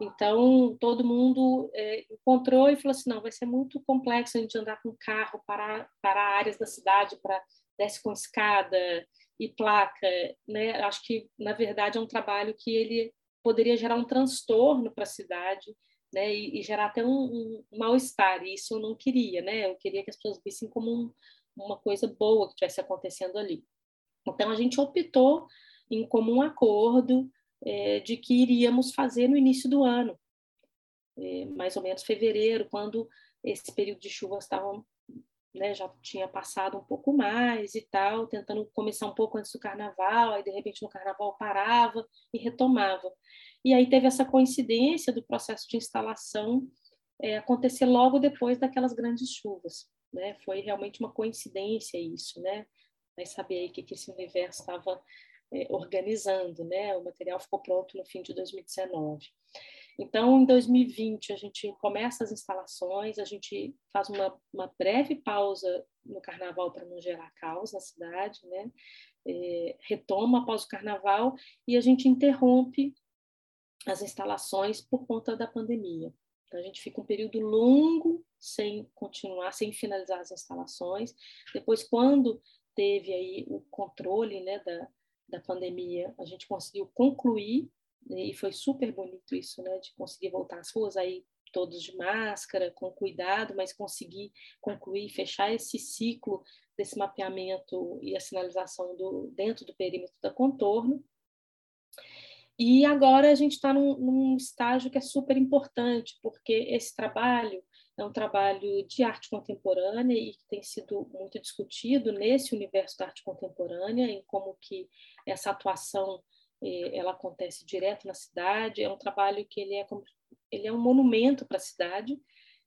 Então, todo mundo é, encontrou e falou assim: não, vai ser muito complexo a gente andar com carro para, para áreas da cidade, para desce com escada, e placa, né? Acho que na verdade é um trabalho que ele poderia gerar um transtorno para a cidade, né? E, e, gerar até um, um, mal-estar. E isso eu não queria, né? Eu queria que as pessoas vissem como um, uma coisa boa que estivesse acontecendo ali. Então a gente optou em comum acordo é, de que iríamos fazer no início do ano, é, mais ou menos fevereiro, quando esse período de chuvas estavam né, já tinha passado um pouco mais e tal, tentando começar um pouco antes do carnaval, aí de repente no carnaval parava e retomava. E aí teve essa coincidência do processo de instalação é, acontecer logo depois daquelas grandes chuvas, né? Foi realmente uma coincidência isso, né? Vai saber aí o que, que esse universo estava é, organizando, né? O material ficou pronto no fim de 2019. Então, em 2020, a gente começa as instalações, a gente faz uma, uma breve pausa no carnaval para não gerar caos na cidade, né? É, retoma após o carnaval e a gente interrompe as instalações por conta da pandemia. Então, a gente fica um período longo sem continuar, sem finalizar as instalações. Depois, quando teve aí o controle né, da, da pandemia, a gente conseguiu concluir, e foi super bonito isso, né, de conseguir voltar às ruas aí todos de máscara, com cuidado, mas conseguir concluir, fechar esse ciclo desse mapeamento e a sinalização do, dentro do perímetro da contorno. E agora a gente está num, num, estágio que é super importante, porque esse trabalho é um trabalho de arte contemporânea e que tem sido muito discutido nesse universo da arte contemporânea, em como que essa atuação ela acontece direto na cidade. É um trabalho que ele é, ele é um monumento para a cidade,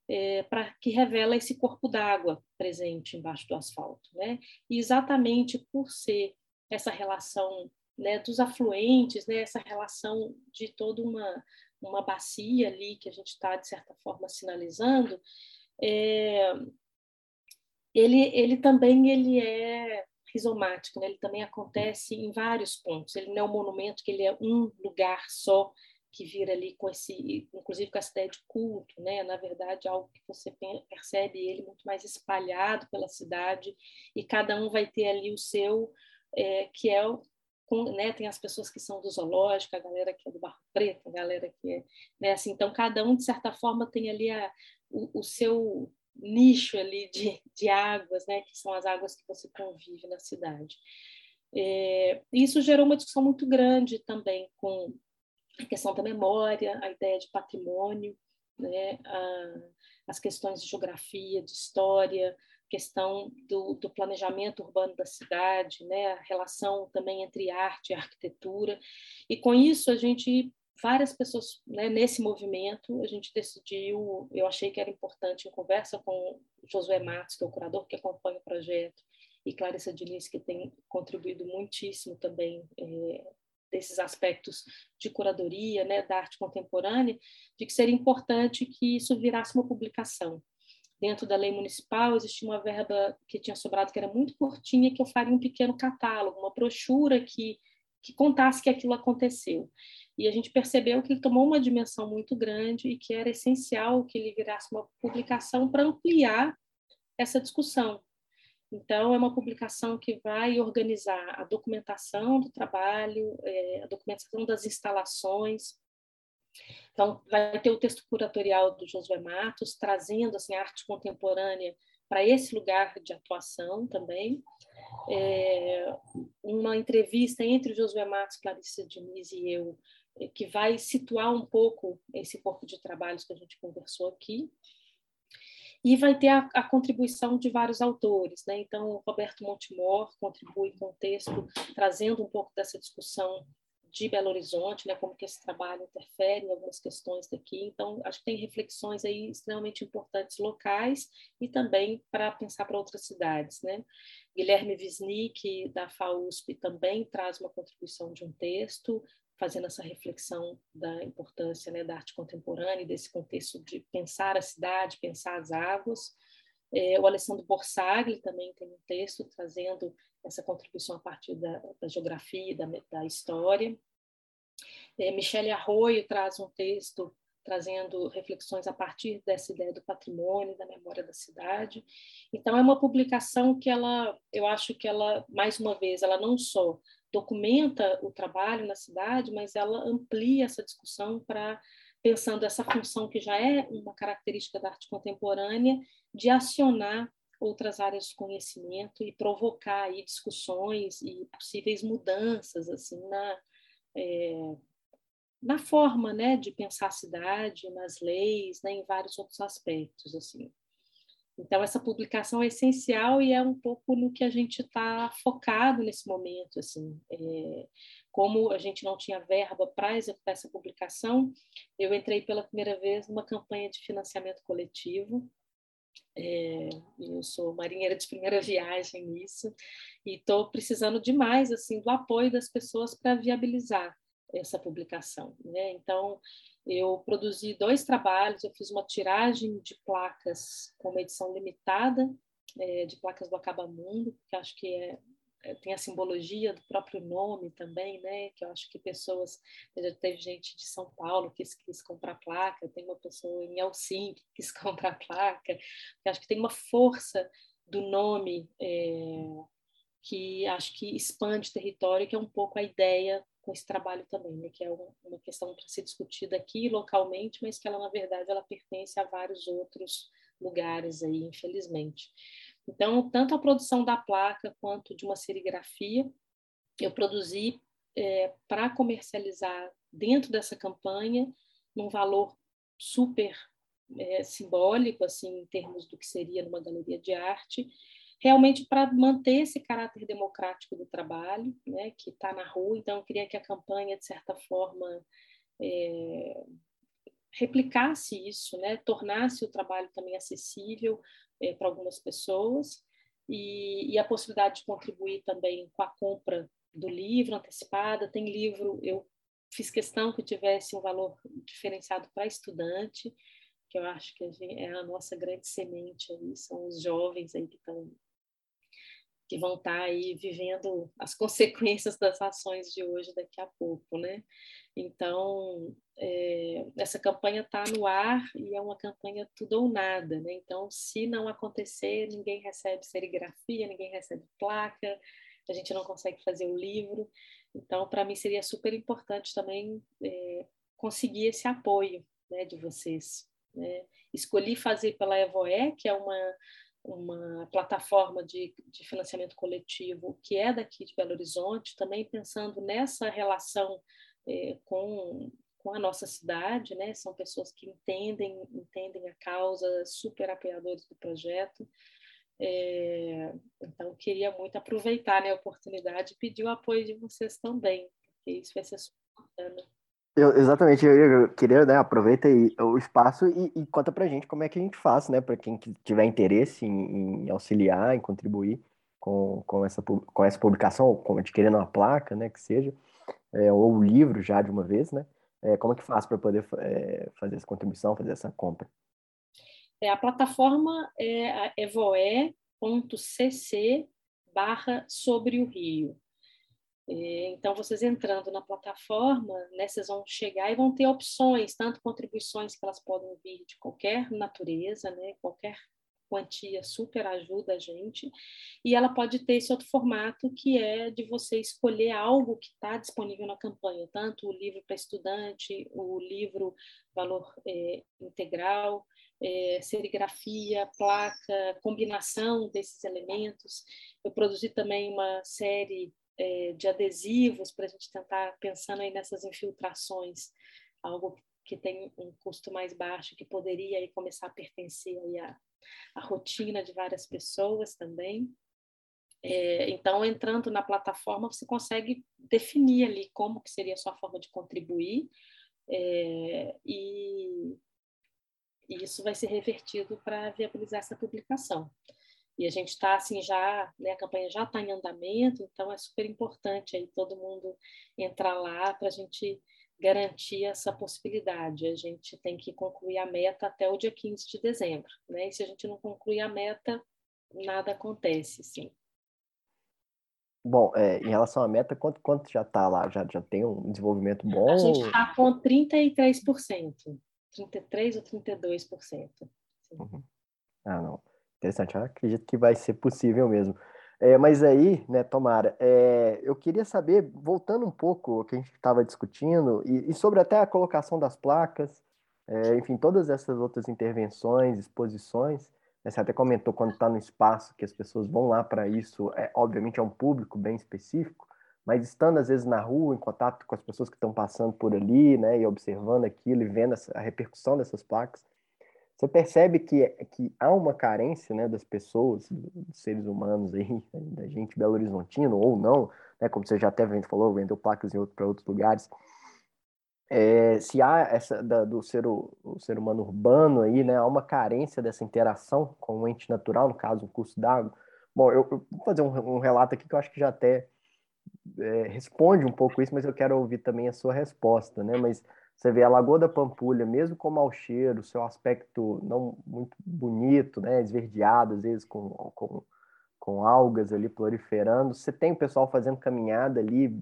é, para que revela esse corpo d'água presente embaixo do asfalto, né? E exatamente por ser essa relação né, dos afluentes, né, essa relação de toda uma, uma bacia ali que a gente está, de certa forma, sinalizando, é, ele, ele também ele é rizomático, né? ele também acontece em vários pontos. Ele não é um monumento que ele é um lugar só que vira ali com esse, inclusive com essa ideia de culto, né? Na verdade, algo que você percebe ele muito mais espalhado pela cidade e cada um vai ter ali o seu, é, que é o né, tem as pessoas que são do zoológico, a galera que é do Barro Preto, a galera que é, né, assim, então cada um de certa forma tem ali a, o, o seu nicho ali de, de águas, né, que são as águas que você convive na cidade. É, isso gerou uma discussão muito grande também com a questão da memória, a ideia de patrimônio, né, a, as questões de geografia, de história, questão do, do, planejamento urbano da cidade, né, a relação também entre arte e arquitetura. E com isso a gente várias pessoas né, nesse movimento a gente decidiu, eu achei que era importante em conversa com Josué Matos, que é o curador que acompanha o projeto, e Clarissa Diniz, que tem contribuído muitíssimo também é, desses aspectos de curadoria, né, da arte contemporânea, de que seria importante que isso virasse uma publicação, dentro da lei municipal existia uma verba que tinha sobrado que era muito curtinha que eu faria um pequeno catálogo, uma brochura que que contasse que aquilo aconteceu. E a gente percebeu que ele tomou uma dimensão muito grande e que era essencial que ele virasse uma publicação para ampliar essa discussão. Então, é uma publicação que vai organizar a documentação do trabalho, é, a documentação das instalações, então, vai ter o texto curatorial do Josué Matos, trazendo assim, a arte contemporânea para esse lugar de atuação também. É, uma entrevista entre o Josué Matos, Clarissa Diniz e eu, que vai situar um pouco esse corpo de trabalhos que a gente conversou aqui. E vai ter a, a contribuição de vários autores. Né? Então, Roberto Montemor contribui com o texto, trazendo um pouco dessa discussão de Belo Horizonte, né, como que esse trabalho interfere em algumas questões daqui. Então, acho que tem reflexões aí extremamente importantes locais e também para pensar para outras cidades, né? Guilherme Wisnik, da FAUSP, também traz uma contribuição de um texto, fazendo essa reflexão da importância né, da arte contemporânea, desse contexto de pensar a cidade, pensar as águas. É, o Alessandro Borsagli também tem um texto trazendo essa contribuição a partir da, da geografia, da, da história. É, Michele Arroio traz um texto trazendo reflexões a partir dessa ideia do patrimônio, da memória da cidade. Então é uma publicação que ela, eu acho que ela, mais uma vez, ela não só documenta o trabalho na cidade, mas ela amplia essa discussão para pensando essa função que já é uma característica da arte contemporânea de acionar outras áreas de conhecimento e provocar aí discussões e possíveis mudanças assim na é, na forma né de pensar a cidade nas leis né, em vários outros aspectos assim Então, essa publicação é essencial e é um pouco no que a gente está focado nesse momento. Assim, é, como a gente não tinha verba para executar essa publicação, eu entrei pela primeira vez numa campanha de financiamento coletivo. É, eu sou marinheira de primeira viagem nisso e estou precisando demais assim do apoio das pessoas para viabilizar essa publicação. Né? Então, eu produzi dois trabalhos, eu fiz uma tiragem de placas com uma edição limitada, é, de placas do Acabamundo, que acho que é, é, tem a simbologia do próprio nome também, né? Que eu acho que pessoas, já teve gente de São Paulo que quis, comprar placa, tem uma pessoa em Helsinki que quis comprar placa, que acho que tem uma força do nome é, que acho que expande território, que é um pouco a ideia com esse trabalho também, né, que é uma questão para ser discutida aqui localmente, mas que ela na verdade ela pertence a vários outros lugares aí, infelizmente. Então, tanto a produção da placa quanto de uma serigrafia, eu produzi é, para comercializar dentro dessa campanha num valor super é, simbólico, assim, em termos do que seria numa galeria de arte, realmente para manter esse caráter democrático do trabalho, né, que está na rua. Então, eu queria que a campanha, de certa forma, é, replicasse isso, né, tornasse o trabalho também acessível é, para algumas pessoas e, e, a possibilidade de contribuir também com a compra do livro antecipada. Tem livro, eu fiz questão que tivesse um valor diferenciado para estudante, que eu acho que a gente, é a nossa grande semente aí, são os jovens aí que estão que vão estar tá aí vivendo as consequências das ações de hoje daqui a pouco, né? Então, é, essa campanha está no ar e é uma campanha tudo ou nada, né? Então, se não acontecer, ninguém recebe serigrafia, ninguém recebe placa, a gente não consegue fazer o livro. Então, para mim seria super importante também é, conseguir esse apoio né, de vocês. Né? Escolhi fazer pela Evoé, que é uma uma plataforma de, de financiamento coletivo que é daqui de Belo Horizonte, também pensando nessa relação é, com, com a nossa cidade, né? São pessoas que entendem, entendem a causa, super apoiadores do projeto. É, então, queria muito aproveitar né, a oportunidade e pedir o apoio de vocês também, porque isso vai ser super bacana. Eu, exatamente, eu, queria, né, aproveita aí o espaço e, e, conta pra gente como é que a gente faz, né, para quem tiver interesse em, em, auxiliar, em contribuir com, com, essa, com essa publicação, como adquirindo uma placa, né, que seja, é, ou o livro já de uma vez, né, é, como é que faz para poder é, fazer essa contribuição, fazer essa compra? É, a plataforma é evoe.cc barra sobre o Rio. É, então, vocês entrando na plataforma, né, vocês vão chegar e vão ter opções, tanto contribuições que elas podem vir de qualquer natureza, né, qualquer quantia super ajuda a gente, e ela pode ter esse outro formato que é de você escolher algo que está disponível na campanha, tanto o livro para estudante, o livro valor é, integral, é, serigrafia, placa, combinação desses elementos. Eu produzi também uma série é, de adesivos para a gente tentar pensando aí nessas infiltrações, algo que tem um custo mais baixo que poderia aí começar a pertencer aí à, à rotina de várias pessoas também. É, então, entrando na plataforma, você consegue definir ali como que seria a sua forma de contribuir é, e, e isso vai ser revertido para viabilizar essa publicação. E a gente está assim já, né, a campanha já está em andamento, então é super importante aí todo mundo entrar lá para a gente garantir essa possibilidade. A gente tem que concluir a meta até o dia 15 de dezembro, né? E se a gente não concluir a meta, nada acontece, sim. Bom, é, em relação à meta, quanto, quanto já está lá? Já, já tem um desenvolvimento bom? A gente está com 33%, 33% ou 32%. Uhum. Ah, não. Interessante, eu acredito que vai ser possível mesmo. É, mas aí, né, Tomara, é, eu queria saber, voltando um pouco o que a gente estava discutindo, e, e, sobre até a colocação das placas, é, enfim, todas essas outras intervenções, exposições, né, você até comentou quando está no espaço que as pessoas vão lá para isso, é, obviamente é um público bem específico, mas estando às vezes na rua, em contato com as pessoas que estão passando por ali, né, e observando aquilo e vendo essa, a repercussão dessas placas, Você percebe que, que há uma carência né, das pessoas, dos seres humanos aí, da gente Belo Horizontino ou não, né, como você já até falou, vendeu placas para outros lugares. É, se há essa da, do ser, o, ser humano urbano aí, né, há uma carência dessa interação com o ente natural, no caso, o curso d'água. Bom, eu, eu, vou fazer um, um, relato aqui que eu acho que já até é, responde um pouco isso, mas eu quero ouvir também a sua resposta, né? Mas você vê a Lagoa da Pampulha, mesmo com mau cheiro, seu aspecto não muito bonito, né, esverdeado, às vezes com, com, com algas ali proliferando, você tem o pessoal fazendo caminhada ali,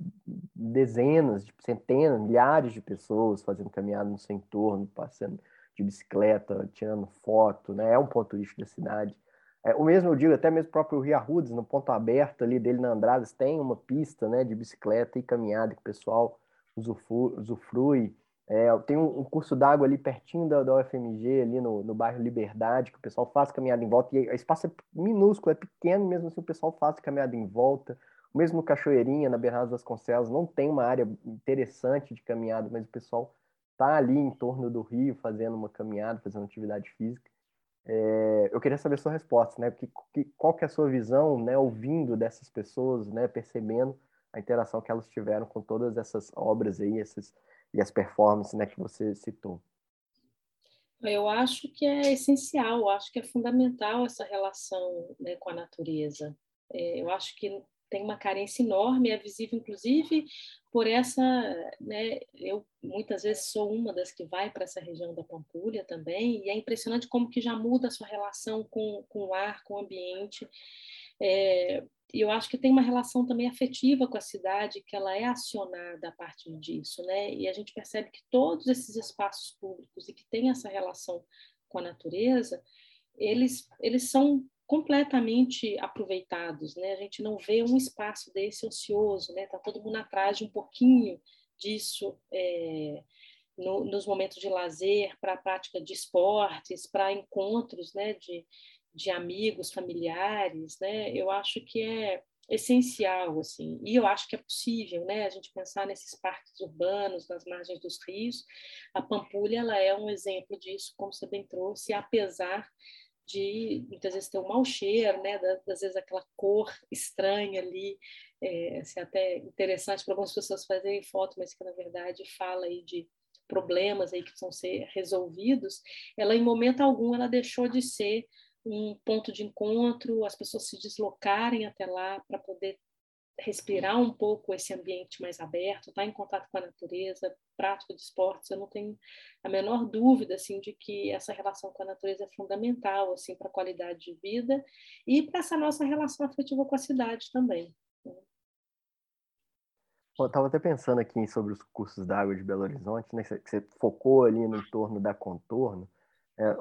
dezenas, centenas, milhares de pessoas fazendo caminhada no seu entorno, passando de bicicleta, tirando foto, né, é um ponto turístico da cidade. É, o mesmo eu digo, até mesmo o próprio Rio Arrudes, no ponto aberto ali dele na Andradas, tem uma pista né, de bicicleta e caminhada que o pessoal usufrui. É, tem um, curso d'água ali pertinho da, da UFMG, ali no, no bairro Liberdade, que o pessoal faz caminhada em volta, e o espaço é minúsculo, é pequeno, mesmo assim o pessoal faz caminhada em volta. Mesmo Cachoeirinha, na Bernardo Vasconcelos, não tem uma área interessante de caminhada, mas o pessoal está ali em torno do rio fazendo uma caminhada, fazendo atividade física. É, eu queria saber a sua resposta, né? Que, que, qual que é a sua visão, né? Ouvindo dessas pessoas, né? Percebendo a interação que elas tiveram com todas essas obras aí, esses e as performances né, que você citou? Eu acho que é essencial, acho que é fundamental essa relação né, com a natureza. É, eu acho que tem uma carência enorme, é visível inclusive por essa, né, eu muitas vezes sou uma das que vai para essa região da Pampulha também, e é impressionante como que já muda a sua relação com, com o ar, com o ambiente. É, e eu acho que tem uma relação também afetiva com a cidade, que ela é acionada a partir disso, né? E a gente percebe que todos esses espaços públicos e que têm essa relação com a natureza, eles, eles são completamente aproveitados, né? A gente não vê um espaço desse ocioso, né? Tá todo mundo atrás de um pouquinho disso é, no, nos momentos de lazer, para a prática de esportes, para encontros, né? De, de amigos, familiares, né? Eu acho que é essencial, assim, e eu acho que é possível, né? A gente pensar nesses parques urbanos, nas margens dos rios. A Pampulha, ela é um exemplo disso, como você bem trouxe, apesar de muitas vezes ter um mau cheiro, né? Das vezes aquela cor estranha ali, é, assim, até interessante para algumas pessoas fazerem foto, mas que na verdade fala aí de problemas aí que precisam ser resolvidos. Ela em momento algum ela deixou de ser um ponto de encontro, as pessoas se deslocarem até lá para poder respirar um pouco esse ambiente mais aberto, estar tá em contato com a natureza, prática de esportes, eu não tenho a menor dúvida assim de que essa relação com a natureza é fundamental assim para a qualidade de vida e para essa nossa relação afetiva com a cidade também. Né? Eu estava até pensando aqui sobre os cursos d'água de Belo Horizonte, né, que você focou ali no entorno da contorno. É,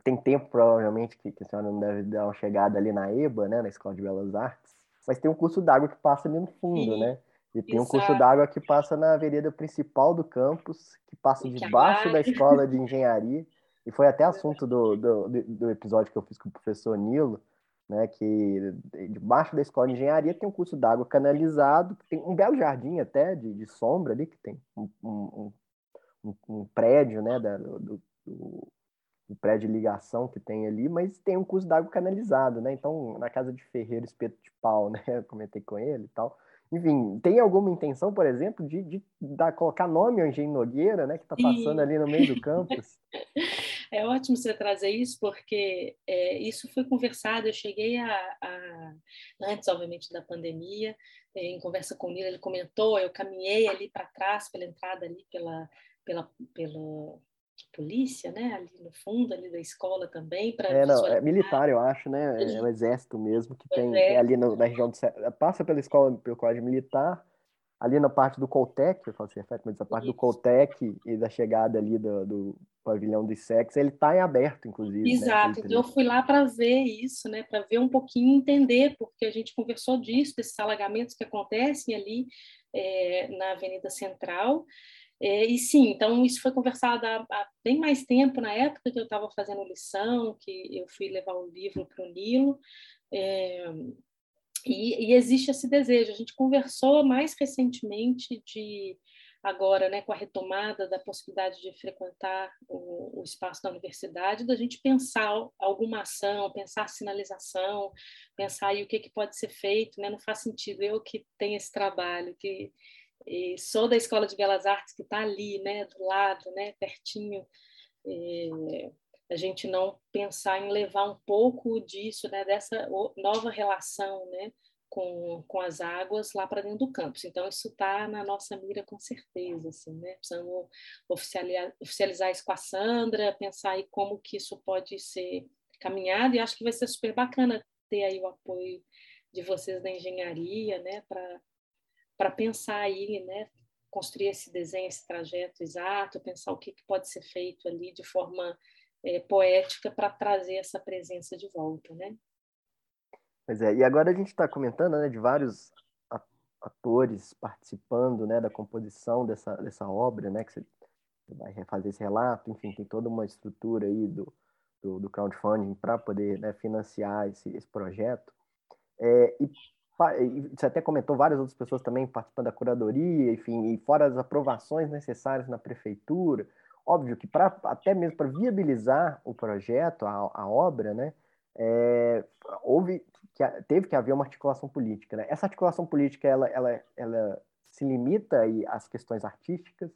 tem tempo, provavelmente, que, que a senhora não deve dar uma chegada ali na EBA, né, na Escola de Belas Artes, mas tem um curso d'água que passa ali no fundo, Sim, né? E tem exato. um curso d'água que passa na avenida principal do campus, que passa debaixo da escola de engenharia, e foi até assunto do, do, do episódio que eu fiz com o professor Nilo, né, que debaixo da escola de engenharia tem um curso d'água canalizado, tem um belo jardim até de, de sombra ali, que tem um, um, um, um prédio né, da, do, do, o prédio de ligação que tem ali, mas tem um curso d'água canalizado, né? Então, na casa de Ferreiro Espeto de Pau, né? Eu comentei com ele e tal. Enfim, tem alguma intenção, por exemplo, de, de dar, colocar nome ao Engenho Nogueira, né? Que está passando ali no meio do campus? É ótimo você trazer isso, porque é, isso foi conversado. Eu cheguei a, a, antes, obviamente, da pandemia, é, em conversa com ele, ele comentou. Eu caminhei ali para trás, pela entrada ali, pela, pela, pela polícia, né? Ali no fundo, ali da escola também. para é, não, é militar, eu acho, né? É o exército mesmo, que tem é ali no, na região do. Passa pela escola, pelo colégio militar, ali na parte do Coltec, eu falo assim, mas a parte Isso. do Coltec e da chegada ali do, do pavilhão do ISEX, ele está em aberto, inclusive. Né, Exato, né? então eu fui lá para ver isso, né? Para ver um pouquinho, entender, porque a gente conversou disso, desses alagamentos que acontecem ali é, na Avenida Central. É, e sim, então isso foi conversado há, há, bem mais tempo, na época que eu estava fazendo lição, que eu fui levar o livro para o Nilo, é, e, e, existe esse desejo. A gente conversou mais recentemente de agora, né, com a retomada da possibilidade de frequentar o, o, espaço da universidade, da gente pensar alguma ação, pensar sinalização, pensar aí o que, que pode ser feito, né? Não faz sentido eu que tenho esse trabalho, que sou da Escola de Belas Artes que está ali, né, do lado, né, pertinho, é, a gente não pensar em levar um pouco disso, né, dessa nova relação, né, com, com as águas lá para dentro do campus. Então, isso está na nossa mira com certeza. Assim, né? Precisamos oficializar, oficializar isso com a Sandra, pensar aí como que isso pode ser caminhado, e acho que vai ser super bacana ter aí o apoio de vocês da engenharia, né, para pensar aí, né, construir esse desenho, esse trajeto exato, pensar o que, que pode ser feito ali de forma é, poética para trazer essa presença de volta, né? Pois é, e agora a gente está comentando né, de vários atores participando né, da composição dessa, dessa obra, né, que você vai refazer esse relato, enfim, tem toda uma estrutura aí do, do, do crowdfunding para poder né, financiar esse, esse projeto. É, e, você até comentou várias outras pessoas também participando da curadoria, enfim, e fora as aprovações necessárias na prefeitura. Óbvio que para até mesmo para viabilizar o projeto, a, a obra, né, é, houve que teve que haver uma articulação política. Né? Essa articulação política ela, ela, ela se limita aí às questões artísticas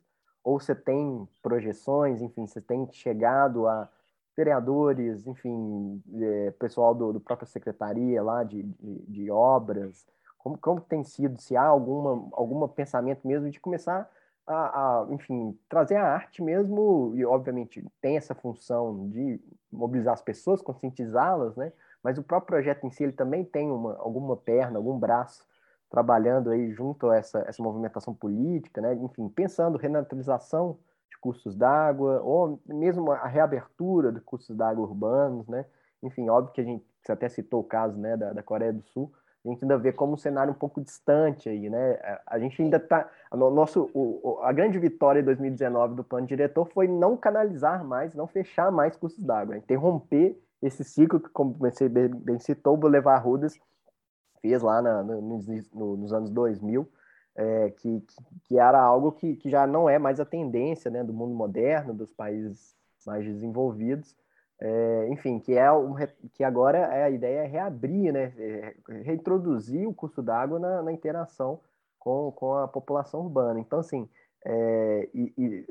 ou você tem projeções, enfim, você tem chegado a vereadores, enfim, é, pessoal do, do própria secretaria lá de, de, de, obras, como, como tem sido, se há alguma, algum pensamento mesmo de começar a, a, enfim, trazer a arte mesmo, e obviamente tem essa função de mobilizar as pessoas, conscientizá-las, né? Mas o próprio projeto em si, ele também tem uma, alguma perna, algum braço trabalhando aí junto a essa, essa movimentação política, né? Enfim, pensando renaturalização cursos d'água, ou mesmo a reabertura de cursos d'água urbanos, né? Enfim, óbvio que a gente, você até citou o caso né, da, da Coreia do Sul, a gente ainda vê como um cenário um pouco distante aí, né? A gente ainda está. Nosso, o, a grande vitória em 2019 do plano diretor foi não canalizar mais, não fechar mais cursos d'água, interromper esse ciclo que, como você bem, bem citou, o Boulevard Rudas fez lá na, no, no, nos anos 2000, é, que, que, era algo que, que já não é mais a tendência né, do mundo moderno, dos países mais desenvolvidos, é, enfim, que é um, que agora é, a ideia é reabrir, né, é, reintroduzir o curso d'água na, na, interação com, com a população urbana. Então, assim, é, e, e,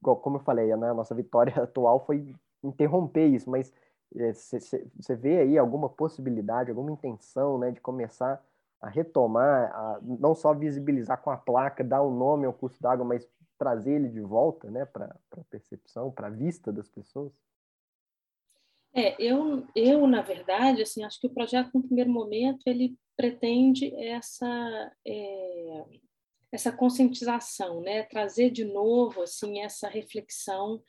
como eu falei, né, a nossa vitória atual foi interromper isso, mas você é, vê aí alguma possibilidade, alguma intenção né, de começar a retomar, a não só visibilizar com a placa, dar o um nome ao curso d'água, mas trazer ele de volta né, para a percepção, para a vista das pessoas? É, eu, eu, na verdade, assim, acho que o projeto, no primeiro momento, ele pretende essa, é, essa conscientização, né? trazer de novo assim, essa reflexão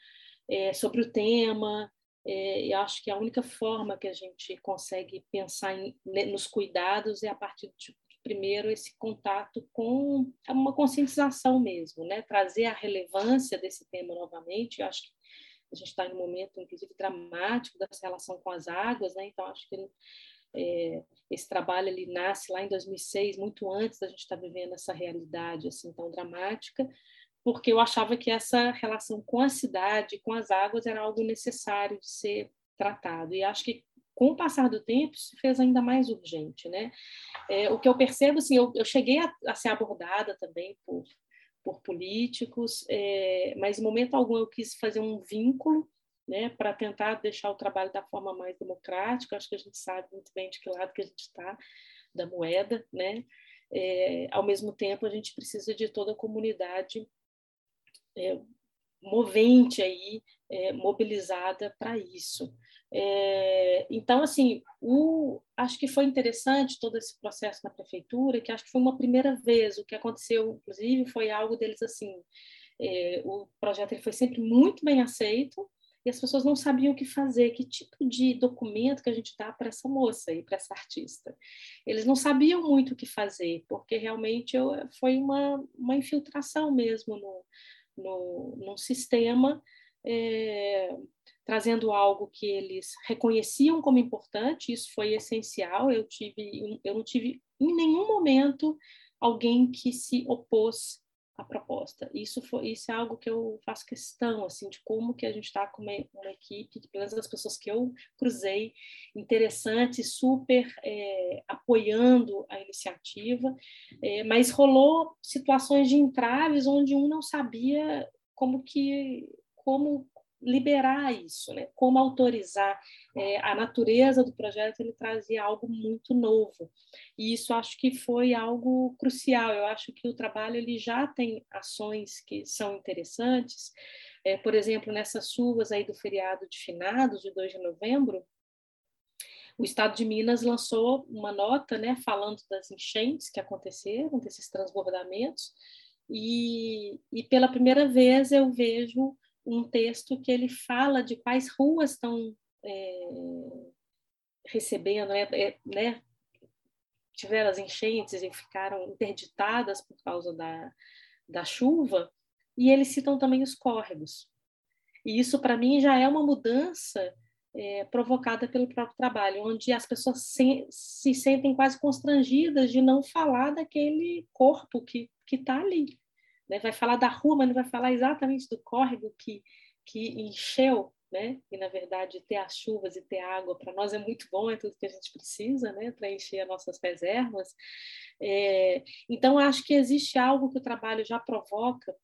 é, sobre o tema, é, acho que a única forma que a gente consegue pensar em, né, nos cuidados é a partir de primeiro esse contato com uma conscientização mesmo, né? Trazer a relevância desse tema novamente. Eu acho que a gente está em um momento, inclusive, dramático dessa relação com as águas, né? Então acho que é, esse trabalho ele nasce lá em 2006, muito antes da gente estar tá vivendo essa realidade assim tão dramática porque eu achava que essa relação com a cidade, com as águas, era algo necessário de ser tratado. E acho que com o passar do tempo se fez ainda mais urgente, né? É, o que eu percebo, assim, eu, eu cheguei a, a, ser abordada também por, por políticos, é, mas em momento algum eu quis fazer um vínculo, né, para tentar deixar o trabalho da forma mais democrática. Acho que a gente sabe muito bem de que lado que a gente está da moeda, né? É, ao mesmo tempo, a gente precisa de toda a comunidade é, movente aí, é, mobilizada para isso. É, então, assim, o, acho que foi interessante todo esse processo na prefeitura, que acho que foi uma primeira vez. O que aconteceu, inclusive, foi algo deles assim. É, o projeto ele foi sempre muito bem aceito e as pessoas não sabiam o que fazer, que tipo de documento que a gente dá para essa moça e para essa artista. Eles não sabiam muito o que fazer, porque realmente eu, foi uma, uma infiltração mesmo no, no, no sistema, é, trazendo algo que eles reconheciam como importante, isso foi essencial. Eu, tive, eu não tive em nenhum momento alguém que se opôs a proposta. Isso, foi, isso é algo que eu faço questão, assim, de como que a gente está com uma, uma, equipe, pelo menos as pessoas que eu cruzei, interessante, super é, apoiando a iniciativa, é, mas rolou situações de entraves onde um não sabia como que como liberar isso, né? como autorizar. É, a natureza do projeto ele trazia algo muito novo e isso acho que foi algo crucial. Eu acho que o trabalho ele já tem ações que são interessantes. É, por exemplo, nessas chuvas aí do feriado de finados de 2 de novembro, o Estado de Minas lançou uma nota, né, falando das enchentes que aconteceram, desses transbordamentos, e, e pela primeira vez eu vejo um texto que ele fala de quais ruas estão é, recebendo, né, é, né, tiveram as enchentes e ficaram interditadas por causa da, da chuva, e eles citam também os córregos. E isso, para mim, já é uma mudança é, provocada pelo próprio trabalho, onde as pessoas se, se sentem quase constrangidas de não falar daquele corpo que está ali né? vai falar da rua, mas não vai falar exatamente do córrego que, que encheu, né? E na verdade ter as chuvas e ter água para nós é muito bom, é tudo que a gente precisa, né? Para encher as nossas reservas. É, então acho que existe algo que o trabalho já provoca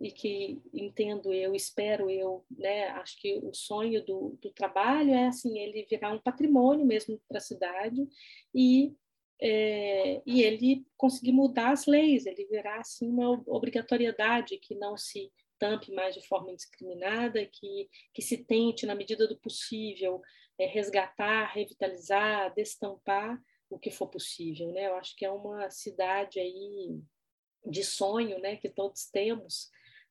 e que entendo eu, espero eu, né? Acho que o sonho do, do trabalho é assim ele virar um patrimônio mesmo para a cidade e é, e ele conseguir mudar as leis, ele virar assim uma obrigatoriedade que não se tampe mais de forma indiscriminada, que, que se tente, na medida do possível, é, resgatar, revitalizar, destampar o que for possível. Né? Eu acho que é uma cidade aí de sonho né, que todos temos.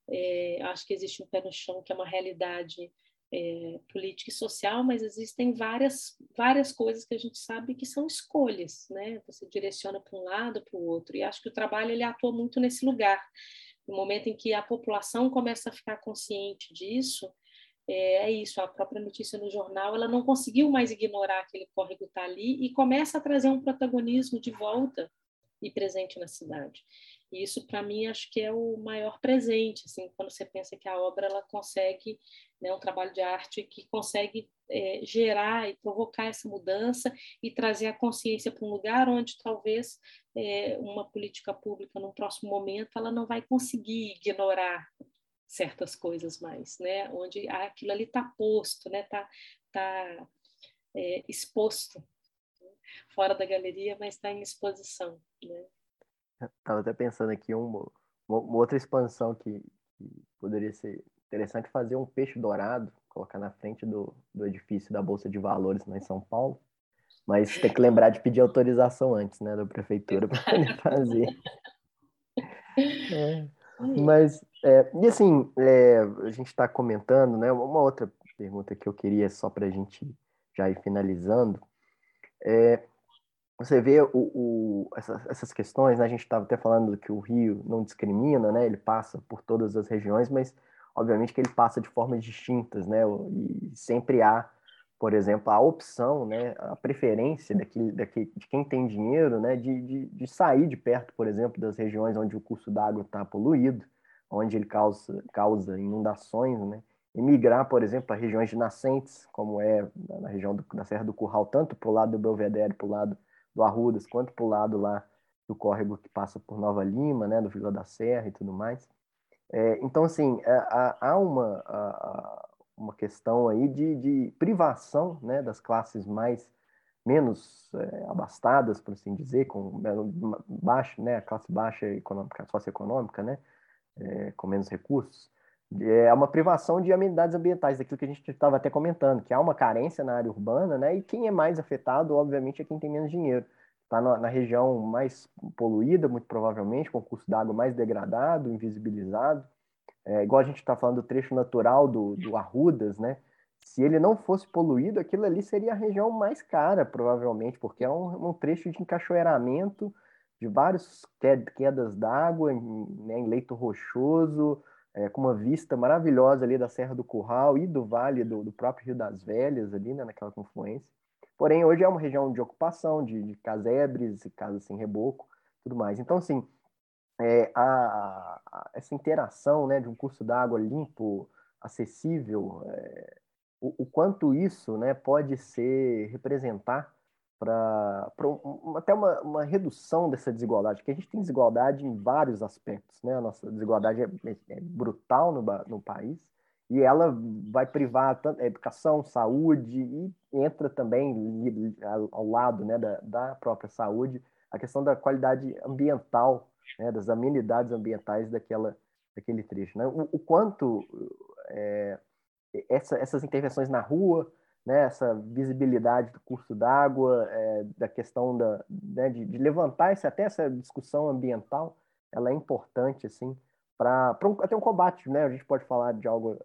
É, acho que existe um pé no chão que é uma realidade é, política e social, mas existem várias, várias coisas que a gente sabe que são escolhas, né? Você direciona para um lado, para o outro. E acho que o trabalho ele atua muito nesse lugar. No momento em que a população começa a ficar consciente disso, é, é isso. A própria notícia no jornal, ela não conseguiu mais ignorar aquele córrego está ali e começa a trazer um protagonismo de volta e presente na cidade. E isso, para mim, acho que é o maior presente, assim, quando você pensa que a obra ela consegue, né, um trabalho de arte que consegue é, gerar e provocar essa mudança e trazer a consciência para um lugar onde talvez é, uma política pública, num próximo momento, ela não vai conseguir ignorar certas coisas mais, né? Onde aquilo ali está posto, né? Está tá, é, exposto fora da galeria, mas está em exposição, né? Estava até pensando aqui uma, uma outra expansão que, que, poderia ser interessante fazer um peixe dourado, colocar na frente do, do edifício da Bolsa de Valores lá em São Paulo. Mas tem que lembrar de pedir autorização antes, né, da prefeitura para poder fazer. É, mas, é, e assim, é, a gente está comentando, né, uma outra pergunta que eu queria só para a gente já ir finalizando, é, você vê o, o essas, essas, questões, né? a gente estava até falando que o Rio não discrimina, né? ele passa por todas as regiões, mas obviamente que ele passa de formas distintas, né? e sempre há, por exemplo, a opção, né? a preferência daquele, daquele, de quem tem dinheiro né? de, de, de sair de perto, por exemplo, das regiões onde o curso d'água está poluído, onde ele causa, causa inundações, né? migrar, por exemplo, para regiões de nascentes, como é na região do, da Serra do Curral, tanto para o lado do Belvedere, para o lado do Arrudas, quanto para o lado lá do córrego que passa por Nova Lima, né, do Vila da Serra e tudo mais. É, então, assim, é, há uma, uma questão aí de, de privação né, das classes mais menos é, abastadas, por assim dizer, com baixo, né, a classe baixa econômica, socioeconômica, né, é, com menos recursos, é uma privação de amenidades ambientais, daquilo que a gente estava até comentando, que há uma carência na área urbana, né? E quem é mais afetado, obviamente, é quem tem menos dinheiro. Está na, na, região mais poluída, muito provavelmente, com o curso d'água mais degradado, invisibilizado. É, igual a gente está falando do trecho natural do, do Arrudas, né? Se ele não fosse poluído, aquilo ali seria a região mais cara, provavelmente, porque é um, um trecho de encachoeiramento de várias quedas d'água né, em leito rochoso, é, com uma vista maravilhosa ali da Serra do Curral e do vale do, do próprio Rio das Velhas, ali, né, naquela confluência. Porém, hoje é uma região de ocupação, de, de casebres, casas sem reboco, tudo mais. Então, assim, é, a, a, essa interação né, de um curso d'água limpo, acessível, é, o, o, quanto isso né, pode ser representar para um, até uma, uma, redução dessa desigualdade, porque a gente tem desigualdade em vários aspectos, né? A nossa desigualdade é, é, é brutal no, no país e ela vai privar tanto a educação, saúde e entra também ao lado né, da, da própria saúde a questão da qualidade ambiental, né, das amenidades ambientais daquela, daquele trecho. Né? O, o quanto é, essa, essas intervenções na rua, né, essa visibilidade do curso d'água, é, da questão da, né, de, de, levantar esse, até essa discussão ambiental, ela é importante assim para um, até um combate, né? A gente pode falar de algo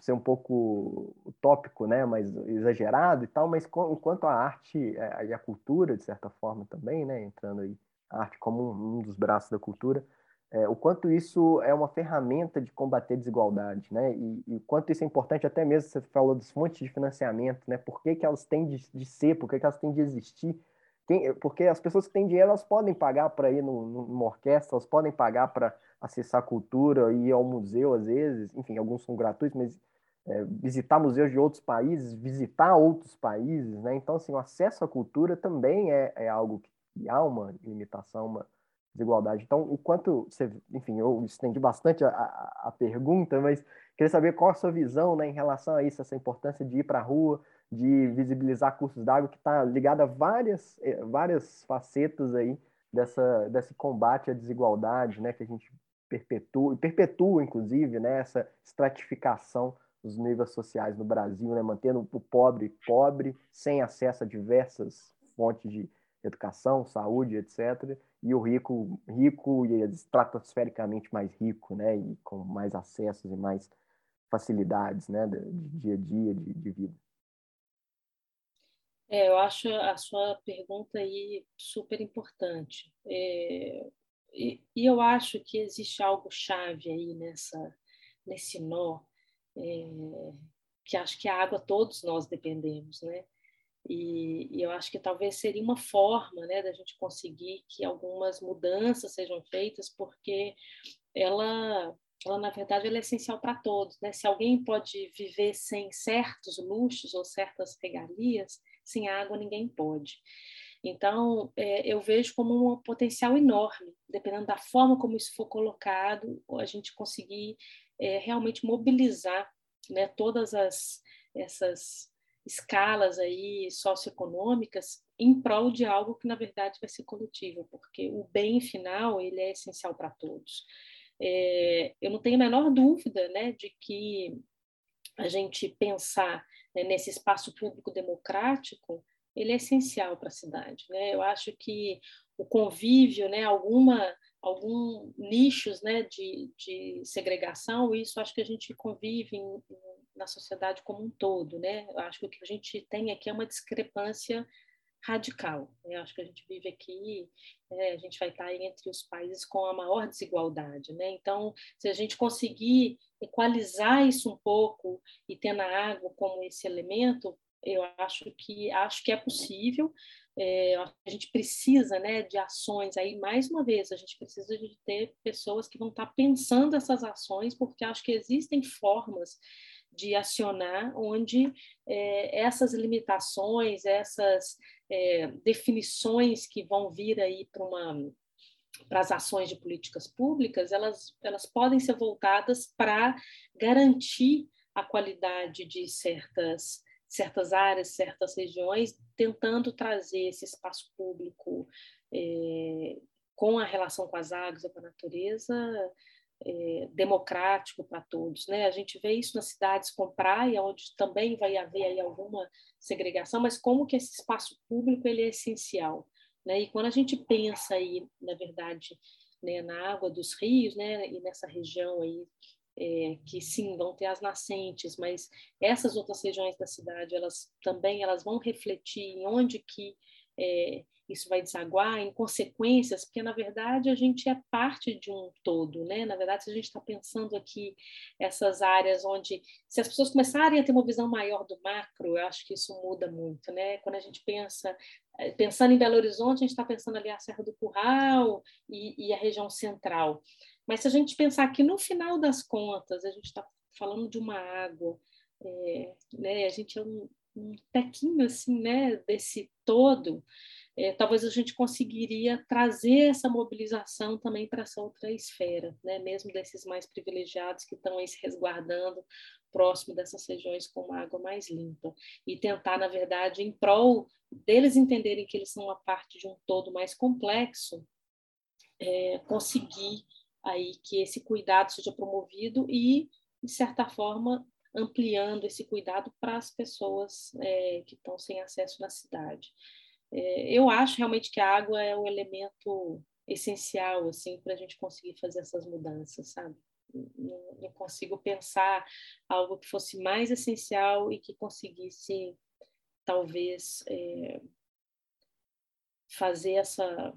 ser um pouco utópico, né, mais exagerado e tal, mas enquanto a arte é, e a cultura, de certa forma também, né, entrando aí, a arte como um, dos braços da cultura, é, o quanto isso é uma ferramenta de combater desigualdade, né, e, e o quanto isso é importante, até mesmo você falou das fontes de financiamento, né, por que, que elas têm de, de ser, por que, que elas têm de existir, quem, porque as pessoas que têm dinheiro, elas podem pagar para ir no, numa orquestra, elas podem pagar para acessar cultura, ir ao museu às vezes, enfim, alguns são gratuitos, mas é, visitar museus de outros países, visitar outros países, né? Então, assim, o acesso à cultura também é, é algo que há uma limitação, uma desigualdade. Então, o quanto você, enfim, eu estendi bastante a, a, a pergunta, mas queria saber qual a sua visão, né, em relação a isso, essa importância de ir para a rua, de visibilizar cursos d'água, que está ligada a várias, eh, várias facetas aí dessa, desse combate à desigualdade, né, que a gente perpetua, perpetua inclusive, né, essa estratificação dos níveis sociais no Brasil, né, mantendo o pobre pobre, sem acesso a diversas fontes de educação, saúde, etc., e o rico rico e estratosfericamente mais rico, né, e com mais acessos e mais facilidades, né, de, dia a dia, de, de vida. É, eu acho a sua pergunta aí super importante. É, e, e, eu acho que existe algo chave aí nessa, nesse nó, é, que acho que a água todos nós dependemos, né? E, e, eu acho que talvez seria uma forma né, da gente conseguir que algumas mudanças sejam feitas, porque ela, ela na verdade, ela é essencial para todos. Né? Se alguém pode viver sem certos luxos ou certas regalias, sem água ninguém pode. Então, é, eu vejo como um potencial enorme, dependendo da forma como isso for colocado, a gente conseguir é, realmente mobilizar né, todas as, essas escalas aí socioeconômicas em prol de algo que, na verdade, vai ser coletivo, porque o bem final ele é essencial para todos. É, eu não tenho a menor dúvida né, de que a gente pensar né, nesse espaço público democrático ele é essencial para a cidade. Né? Eu acho que o convívio, né, alguma, algum nichos né, de, de segregação, isso acho que a gente convive em, na sociedade como um todo. Né? Eu acho que o que a gente tem aqui é uma discrepância radical. Eu acho que a gente vive aqui, é, a gente vai estar entre os países com a maior desigualdade. Né? Então, se a gente conseguir equalizar isso um pouco e ter na água como esse elemento, eu acho que acho que é possível. É, a gente precisa né, de ações aí, mais uma vez, a gente precisa de ter pessoas que vão estar pensando essas ações, porque acho que existem formas de acionar onde é, essas limitações, essas é, definições que vão vir aí para uma para as ações de políticas públicas, elas, elas podem ser voltadas para garantir a qualidade de certas certas áreas, certas regiões, tentando trazer esse espaço público é, com a relação com as águas e com a natureza é, democrático para todos. Né? A gente vê isso nas cidades com praia, onde também vai haver aí alguma segregação, mas como que esse espaço público ele é essencial. Né? E quando a gente pensa aí, na verdade, né, na água dos rios, né, e nessa região aí é, que sim vão ter as nascentes, mas essas outras regiões da cidade elas também elas vão refletir em onde que é, isso vai desaguar em consequências, porque na verdade a gente é parte de um todo, né? Na verdade, se a gente está pensando aqui essas áreas onde, se as pessoas começarem a ter uma visão maior do macro, eu acho que isso muda muito, né? Quando a gente pensa, eh, pensando em Belo Horizonte, a gente está pensando ali a Serra do Curral e, e a região central. Mas se a gente pensar que no final das contas a gente está falando de uma água, é, né? A gente é um, um tequinho assim, né? Desse todo é, talvez a gente conseguiria trazer essa mobilização também para essa outra esfera, né? mesmo desses mais privilegiados que estão aí se resguardando próximo dessas regiões com uma água mais limpa e tentar, na verdade, em prol deles entenderem que eles são uma parte de um todo mais complexo, é, conseguir aí que esse cuidado seja promovido e, de certa forma, ampliando esse cuidado para as pessoas é, que estão sem acesso na cidade. É, eu acho realmente que a água é um elemento essencial assim para a gente conseguir fazer essas mudanças, sabe? Não, consigo pensar algo que fosse mais essencial e que conseguisse talvez é, fazer essa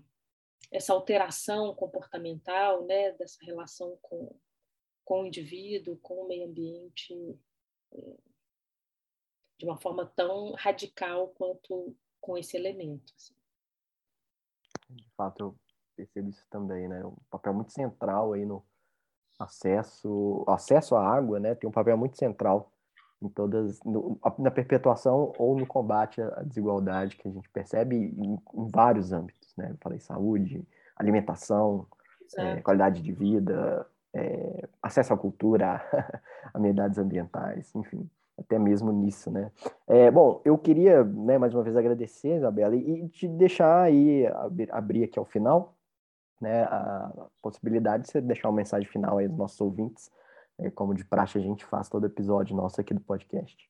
essa alteração comportamental, né, dessa relação com, com o indivíduo, com o meio ambiente, é, de uma forma tão radical quanto com esse elemento. Assim. De fato, eu percebo isso também, né? Um papel muito central aí no acesso, acesso à água, né? Tem um papel muito central em todas, no, na perpetuação ou no combate à desigualdade que a gente percebe em, em vários âmbitos, né? Eu falei saúde, alimentação, é, qualidade de vida, é, acesso à cultura, amenidades ambientais, enfim até mesmo nisso, né? É, bom, eu queria, né, mais uma vez agradecer, Isabela, e, te deixar aí, abrir, abrir aqui ao final, né, a possibilidade de você deixar uma mensagem final aí dos nossos ouvintes, é, como de praxe a gente faz todo episódio nosso aqui do podcast.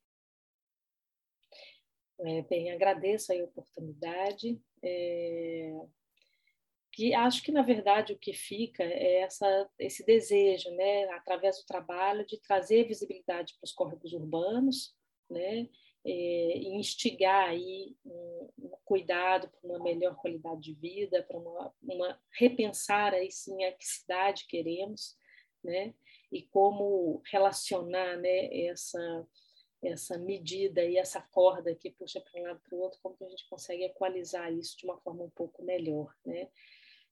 É, bem, agradeço a oportunidade. É, que acho que na verdade o que fica é essa, esse desejo, né, através do trabalho, de trazer visibilidade para os córregos urbanos, né, é, e instigar aí um, um cuidado para uma melhor qualidade de vida, para uma, uma, repensar aí sim a que cidade queremos, né, e como relacionar, né, essa essa medida e essa corda que puxa para um lado para o outro, como que a gente consegue equalizar isso de uma forma um pouco melhor, né?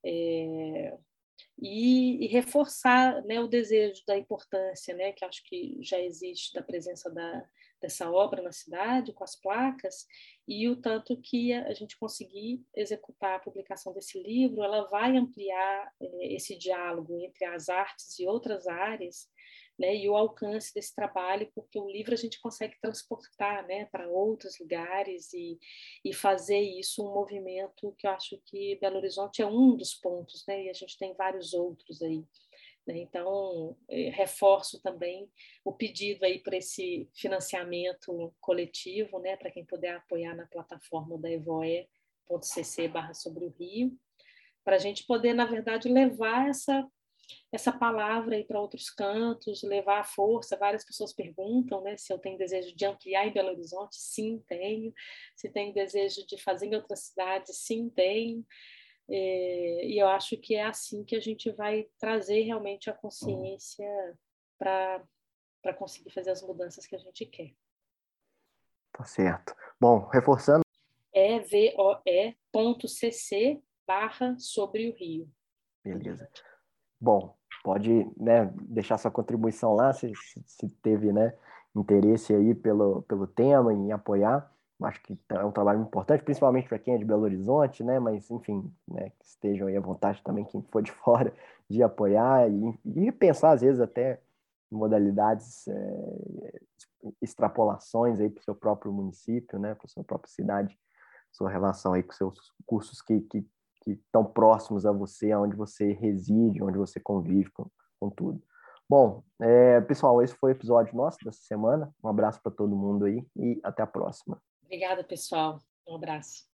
É, e, e, reforçar né, o desejo da importância, né, que acho que já existe da presença da, dessa obra na cidade, com as placas, e o tanto que a gente conseguir executar a publicação desse livro, ela vai ampliar é, esse diálogo entre as artes e outras áreas, né, e o alcance desse trabalho, porque o livro a gente consegue transportar né, para outros lugares e, e fazer isso um movimento que eu acho que Belo Horizonte é um dos pontos, né, e a gente tem vários outros aí. Né, então, eh, reforço também o pedido aí para esse financiamento coletivo, né, para quem puder apoiar na plataforma da evoe.cc barra sobre o Rio, para a gente poder, na verdade, levar essa essa palavra aí para outros cantos, levar a força. Várias pessoas perguntam né, se eu tenho desejo de ampliar em Belo Horizonte. Sim, tenho. Se tenho desejo de fazer em outras cidades. Sim, tenho. É, e eu acho que é assim que a gente vai trazer realmente a consciência para conseguir fazer as mudanças que a gente quer. Tá certo. Bom, reforçando. É voe.cc barra sobre o Rio. Beleza. Bom, pode né, deixar sua contribuição lá, se, se teve né, interesse aí pelo, pelo tema em apoiar. Acho que é um trabalho importante, principalmente para quem é de Belo Horizonte, né? Mas, enfim, né, que estejam aí à vontade também, quem for de fora, de apoiar e, e pensar, às vezes, até modalidades, é, extrapolações aí para o seu próprio município, né? Para a sua própria cidade, sua relação aí com seus cursos que, que que estão próximos a você, aonde você reside, onde você convive com, com tudo. Bom, é, pessoal, esse foi o episódio nosso dessa semana. Um abraço para todo mundo aí e até a próxima. Obrigada, pessoal. Um abraço.